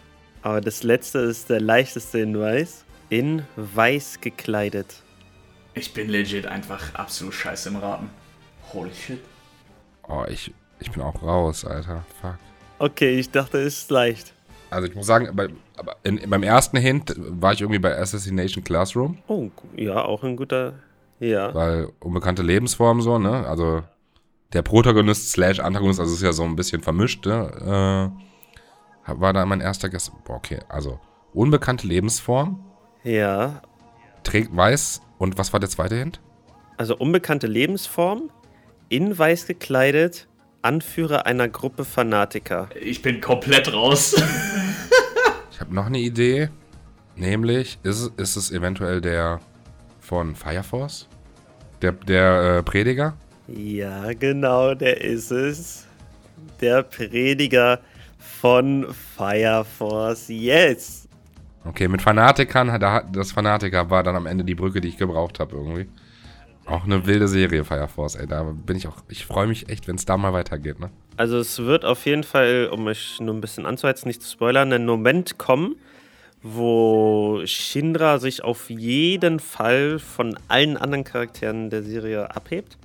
Aber das letzte ist der leichteste Hinweis. In weiß gekleidet. Ich bin legit einfach absolut scheiße im Raten. Holy shit. Oh, ich, ich bin auch raus, Alter. Fuck. Okay, ich dachte, es ist leicht. Also ich muss sagen, bei, aber in, beim ersten Hint war ich irgendwie bei Assassination Classroom, Oh, ja, auch ein guter. Ja. weil unbekannte Lebensform so, ne? Also der Protagonist slash Antagonist, also es ist ja so ein bisschen vermischt, ne? Äh, war da mein erster Gast. Boah, okay, also unbekannte Lebensform, Ja. Trägt weiß und was war der zweite Hint? Also unbekannte Lebensform, in weiß gekleidet, Anführer einer Gruppe Fanatiker. Ich bin komplett raus. [LAUGHS] Ich habe noch eine Idee, nämlich ist, es- ist es eventuell der von Fire Force? Der, der äh, Prediger? Ja, genau, der ist es. Der Prediger von Fire Force. Yes! Okay, mit Fanatikern, das Fanatiker war dann am Ende die Brücke, die ich gebraucht habe irgendwie. Auch eine wilde Serie, Fire Force, ey. Da bin ich auch. Ich freue mich echt, wenn es da mal weitergeht, ne? Also es wird auf jeden Fall, um euch nur ein bisschen anzuheizen, nicht zu spoilern, ein Moment kommen, wo Shinra sich auf jeden Fall von allen anderen Charakteren der Serie abhebt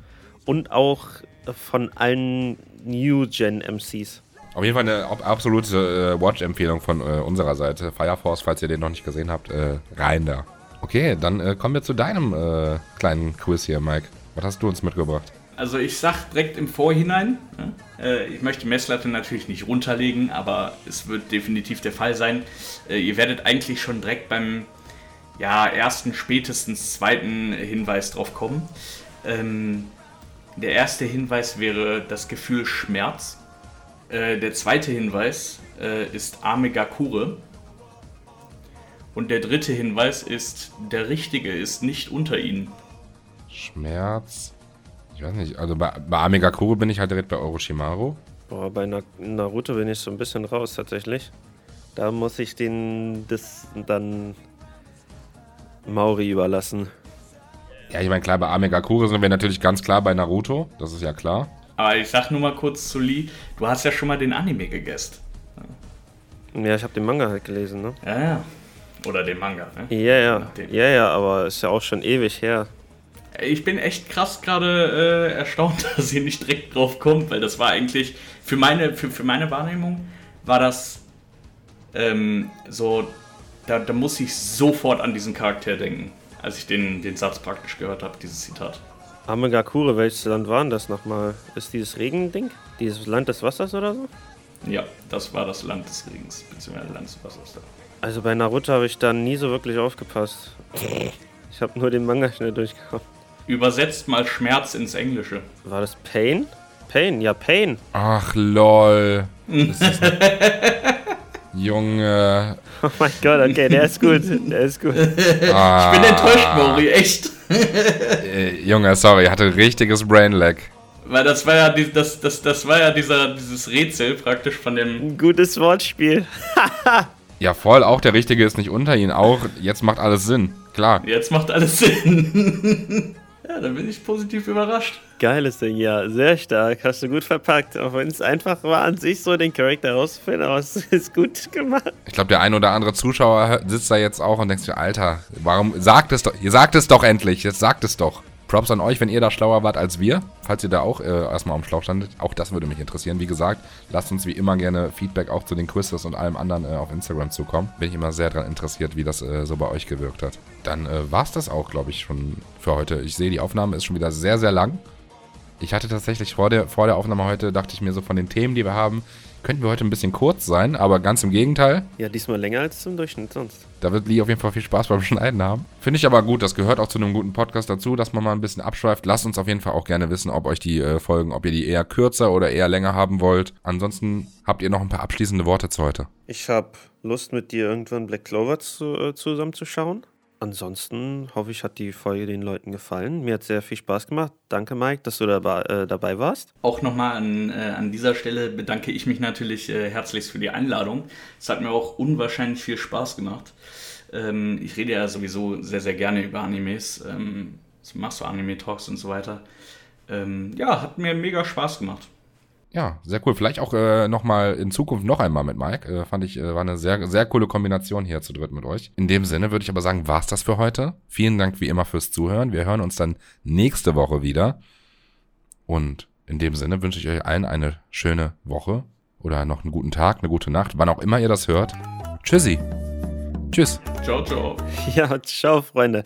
und auch von allen New Gen MCs. Auf jeden Fall eine ab- absolute äh, Watch-Empfehlung von äh, unserer Seite. Fire Force, falls ihr den noch nicht gesehen habt, äh, rein da. Okay, dann äh, kommen wir zu deinem äh, kleinen Quiz hier, Mike. Was hast du uns mitgebracht? Also ich sag direkt im Vorhinein, ne, äh, ich möchte die Messlatte natürlich nicht runterlegen, aber es wird definitiv der Fall sein. Ihr werdet eigentlich schon direkt beim ja, ersten, spätestens zweiten Hinweis drauf kommen. Ähm, der erste Hinweis wäre das Gefühl Schmerz. Äh, der zweite Hinweis äh, ist Amegakure. Und der dritte Hinweis ist, der Richtige ist nicht unter ihnen. Schmerz. Ich weiß nicht, also bei, bei Amegakure bin ich halt direkt bei Orochimaru. Boah, bei Na Naruto bin ich so ein bisschen raus tatsächlich. Da muss ich den das dann Mauri überlassen. Ja, ich meine, klar, bei Amegakure sind wir natürlich ganz klar bei Naruto. Das ist ja klar. Aber ich sag nur mal kurz zu Lee, du hast ja schon mal den Anime gegessen. Ja, ich habe den Manga halt gelesen, ne? Ja, ja. Oder den Manga, ne? Ja, ja. Ja, ja, aber ist ja auch schon ewig her. Ich bin echt krass gerade äh, erstaunt, [LAUGHS] dass ihr nicht direkt drauf kommt, weil das war eigentlich, für meine, für, für meine Wahrnehmung, war das ähm, so, da, da muss ich sofort an diesen Charakter denken, als ich den, den Satz praktisch gehört habe, dieses Zitat. Amegakure, welches Land war denn das nochmal? Ist dieses Regending? Dieses Land des Wassers oder so? Ja, das war das Land des Regens, beziehungsweise Land des Wassers da. Also bei Naruto habe ich da nie so wirklich aufgepasst. Ich habe nur den Manga schnell durchgehauen. Übersetzt mal Schmerz ins Englische. War das Pain? Pain, ja, Pain. Ach, lol. Das ist [LAUGHS] Junge. Oh mein Gott, okay, der ist gut. Der ist gut. Ah, Ich bin enttäuscht, Mori, echt. Äh, Junge, sorry, hatte richtiges Brain Lag. Weil das war ja, die, das, das, das war ja dieser, dieses Rätsel praktisch von dem. Ein gutes Wortspiel. [LAUGHS] Ja, voll, auch der Richtige ist nicht unter ihn. Auch jetzt macht alles Sinn. Klar. Jetzt macht alles Sinn. [LAUGHS] ja, dann bin ich positiv überrascht. Geiles Ding, ja. Sehr stark. Hast du gut verpackt. Auch wenn es einfach war, an sich so den Charakter rauszufinden, aber es ist gut gemacht. Ich glaube, der ein oder andere Zuschauer sitzt da jetzt auch und denkt sich, Alter, warum sagt es doch, ihr sagt es doch endlich, jetzt sagt es doch. Props an euch, wenn ihr da schlauer wart als wir. Falls ihr da auch äh, erstmal am Schlauch standet. Auch das würde mich interessieren. Wie gesagt, lasst uns wie immer gerne Feedback auch zu den Quizzes und allem anderen äh, auf Instagram zukommen. Bin ich immer sehr daran interessiert, wie das äh, so bei euch gewirkt hat. Dann äh, war es das auch, glaube ich, schon für heute. Ich sehe, die Aufnahme ist schon wieder sehr, sehr lang. Ich hatte tatsächlich vor der, vor der Aufnahme heute, dachte ich mir so von den Themen, die wir haben, könnten wir heute ein bisschen kurz sein, aber ganz im Gegenteil. Ja, diesmal länger als zum Durchschnitt sonst. Da wird Lee auf jeden Fall viel Spaß beim Schneiden haben. Finde ich aber gut, das gehört auch zu einem guten Podcast dazu, dass man mal ein bisschen abschweift. Lasst uns auf jeden Fall auch gerne wissen, ob euch die äh, Folgen, ob ihr die eher kürzer oder eher länger haben wollt. Ansonsten habt ihr noch ein paar abschließende Worte zu heute. Ich habe Lust, mit dir irgendwann Black Clover zu, äh, zusammenzuschauen. Ansonsten hoffe ich, hat die Folge den Leuten gefallen. Mir hat sehr viel Spaß gemacht. Danke, Mike, dass du dabei, äh, dabei warst. Auch nochmal an, äh, an dieser Stelle bedanke ich mich natürlich äh, herzlichst für die Einladung. Es hat mir auch unwahrscheinlich viel Spaß gemacht. Ähm, ich rede ja sowieso sehr, sehr gerne über Animes. Ähm, machst du Anime-Talks und so weiter. Ähm, ja, hat mir mega Spaß gemacht. Ja, sehr cool. Vielleicht auch äh, nochmal in Zukunft noch einmal mit Mike. Äh, fand ich, äh, war eine sehr, sehr coole Kombination hier zu dritt mit euch. In dem Sinne würde ich aber sagen, war's das für heute. Vielen Dank wie immer fürs Zuhören. Wir hören uns dann nächste Woche wieder. Und in dem Sinne wünsche ich euch allen eine schöne Woche oder noch einen guten Tag, eine gute Nacht, wann auch immer ihr das hört. Tschüssi. Tschüss. Ciao, ciao. [LAUGHS] Ja, ciao, Freunde.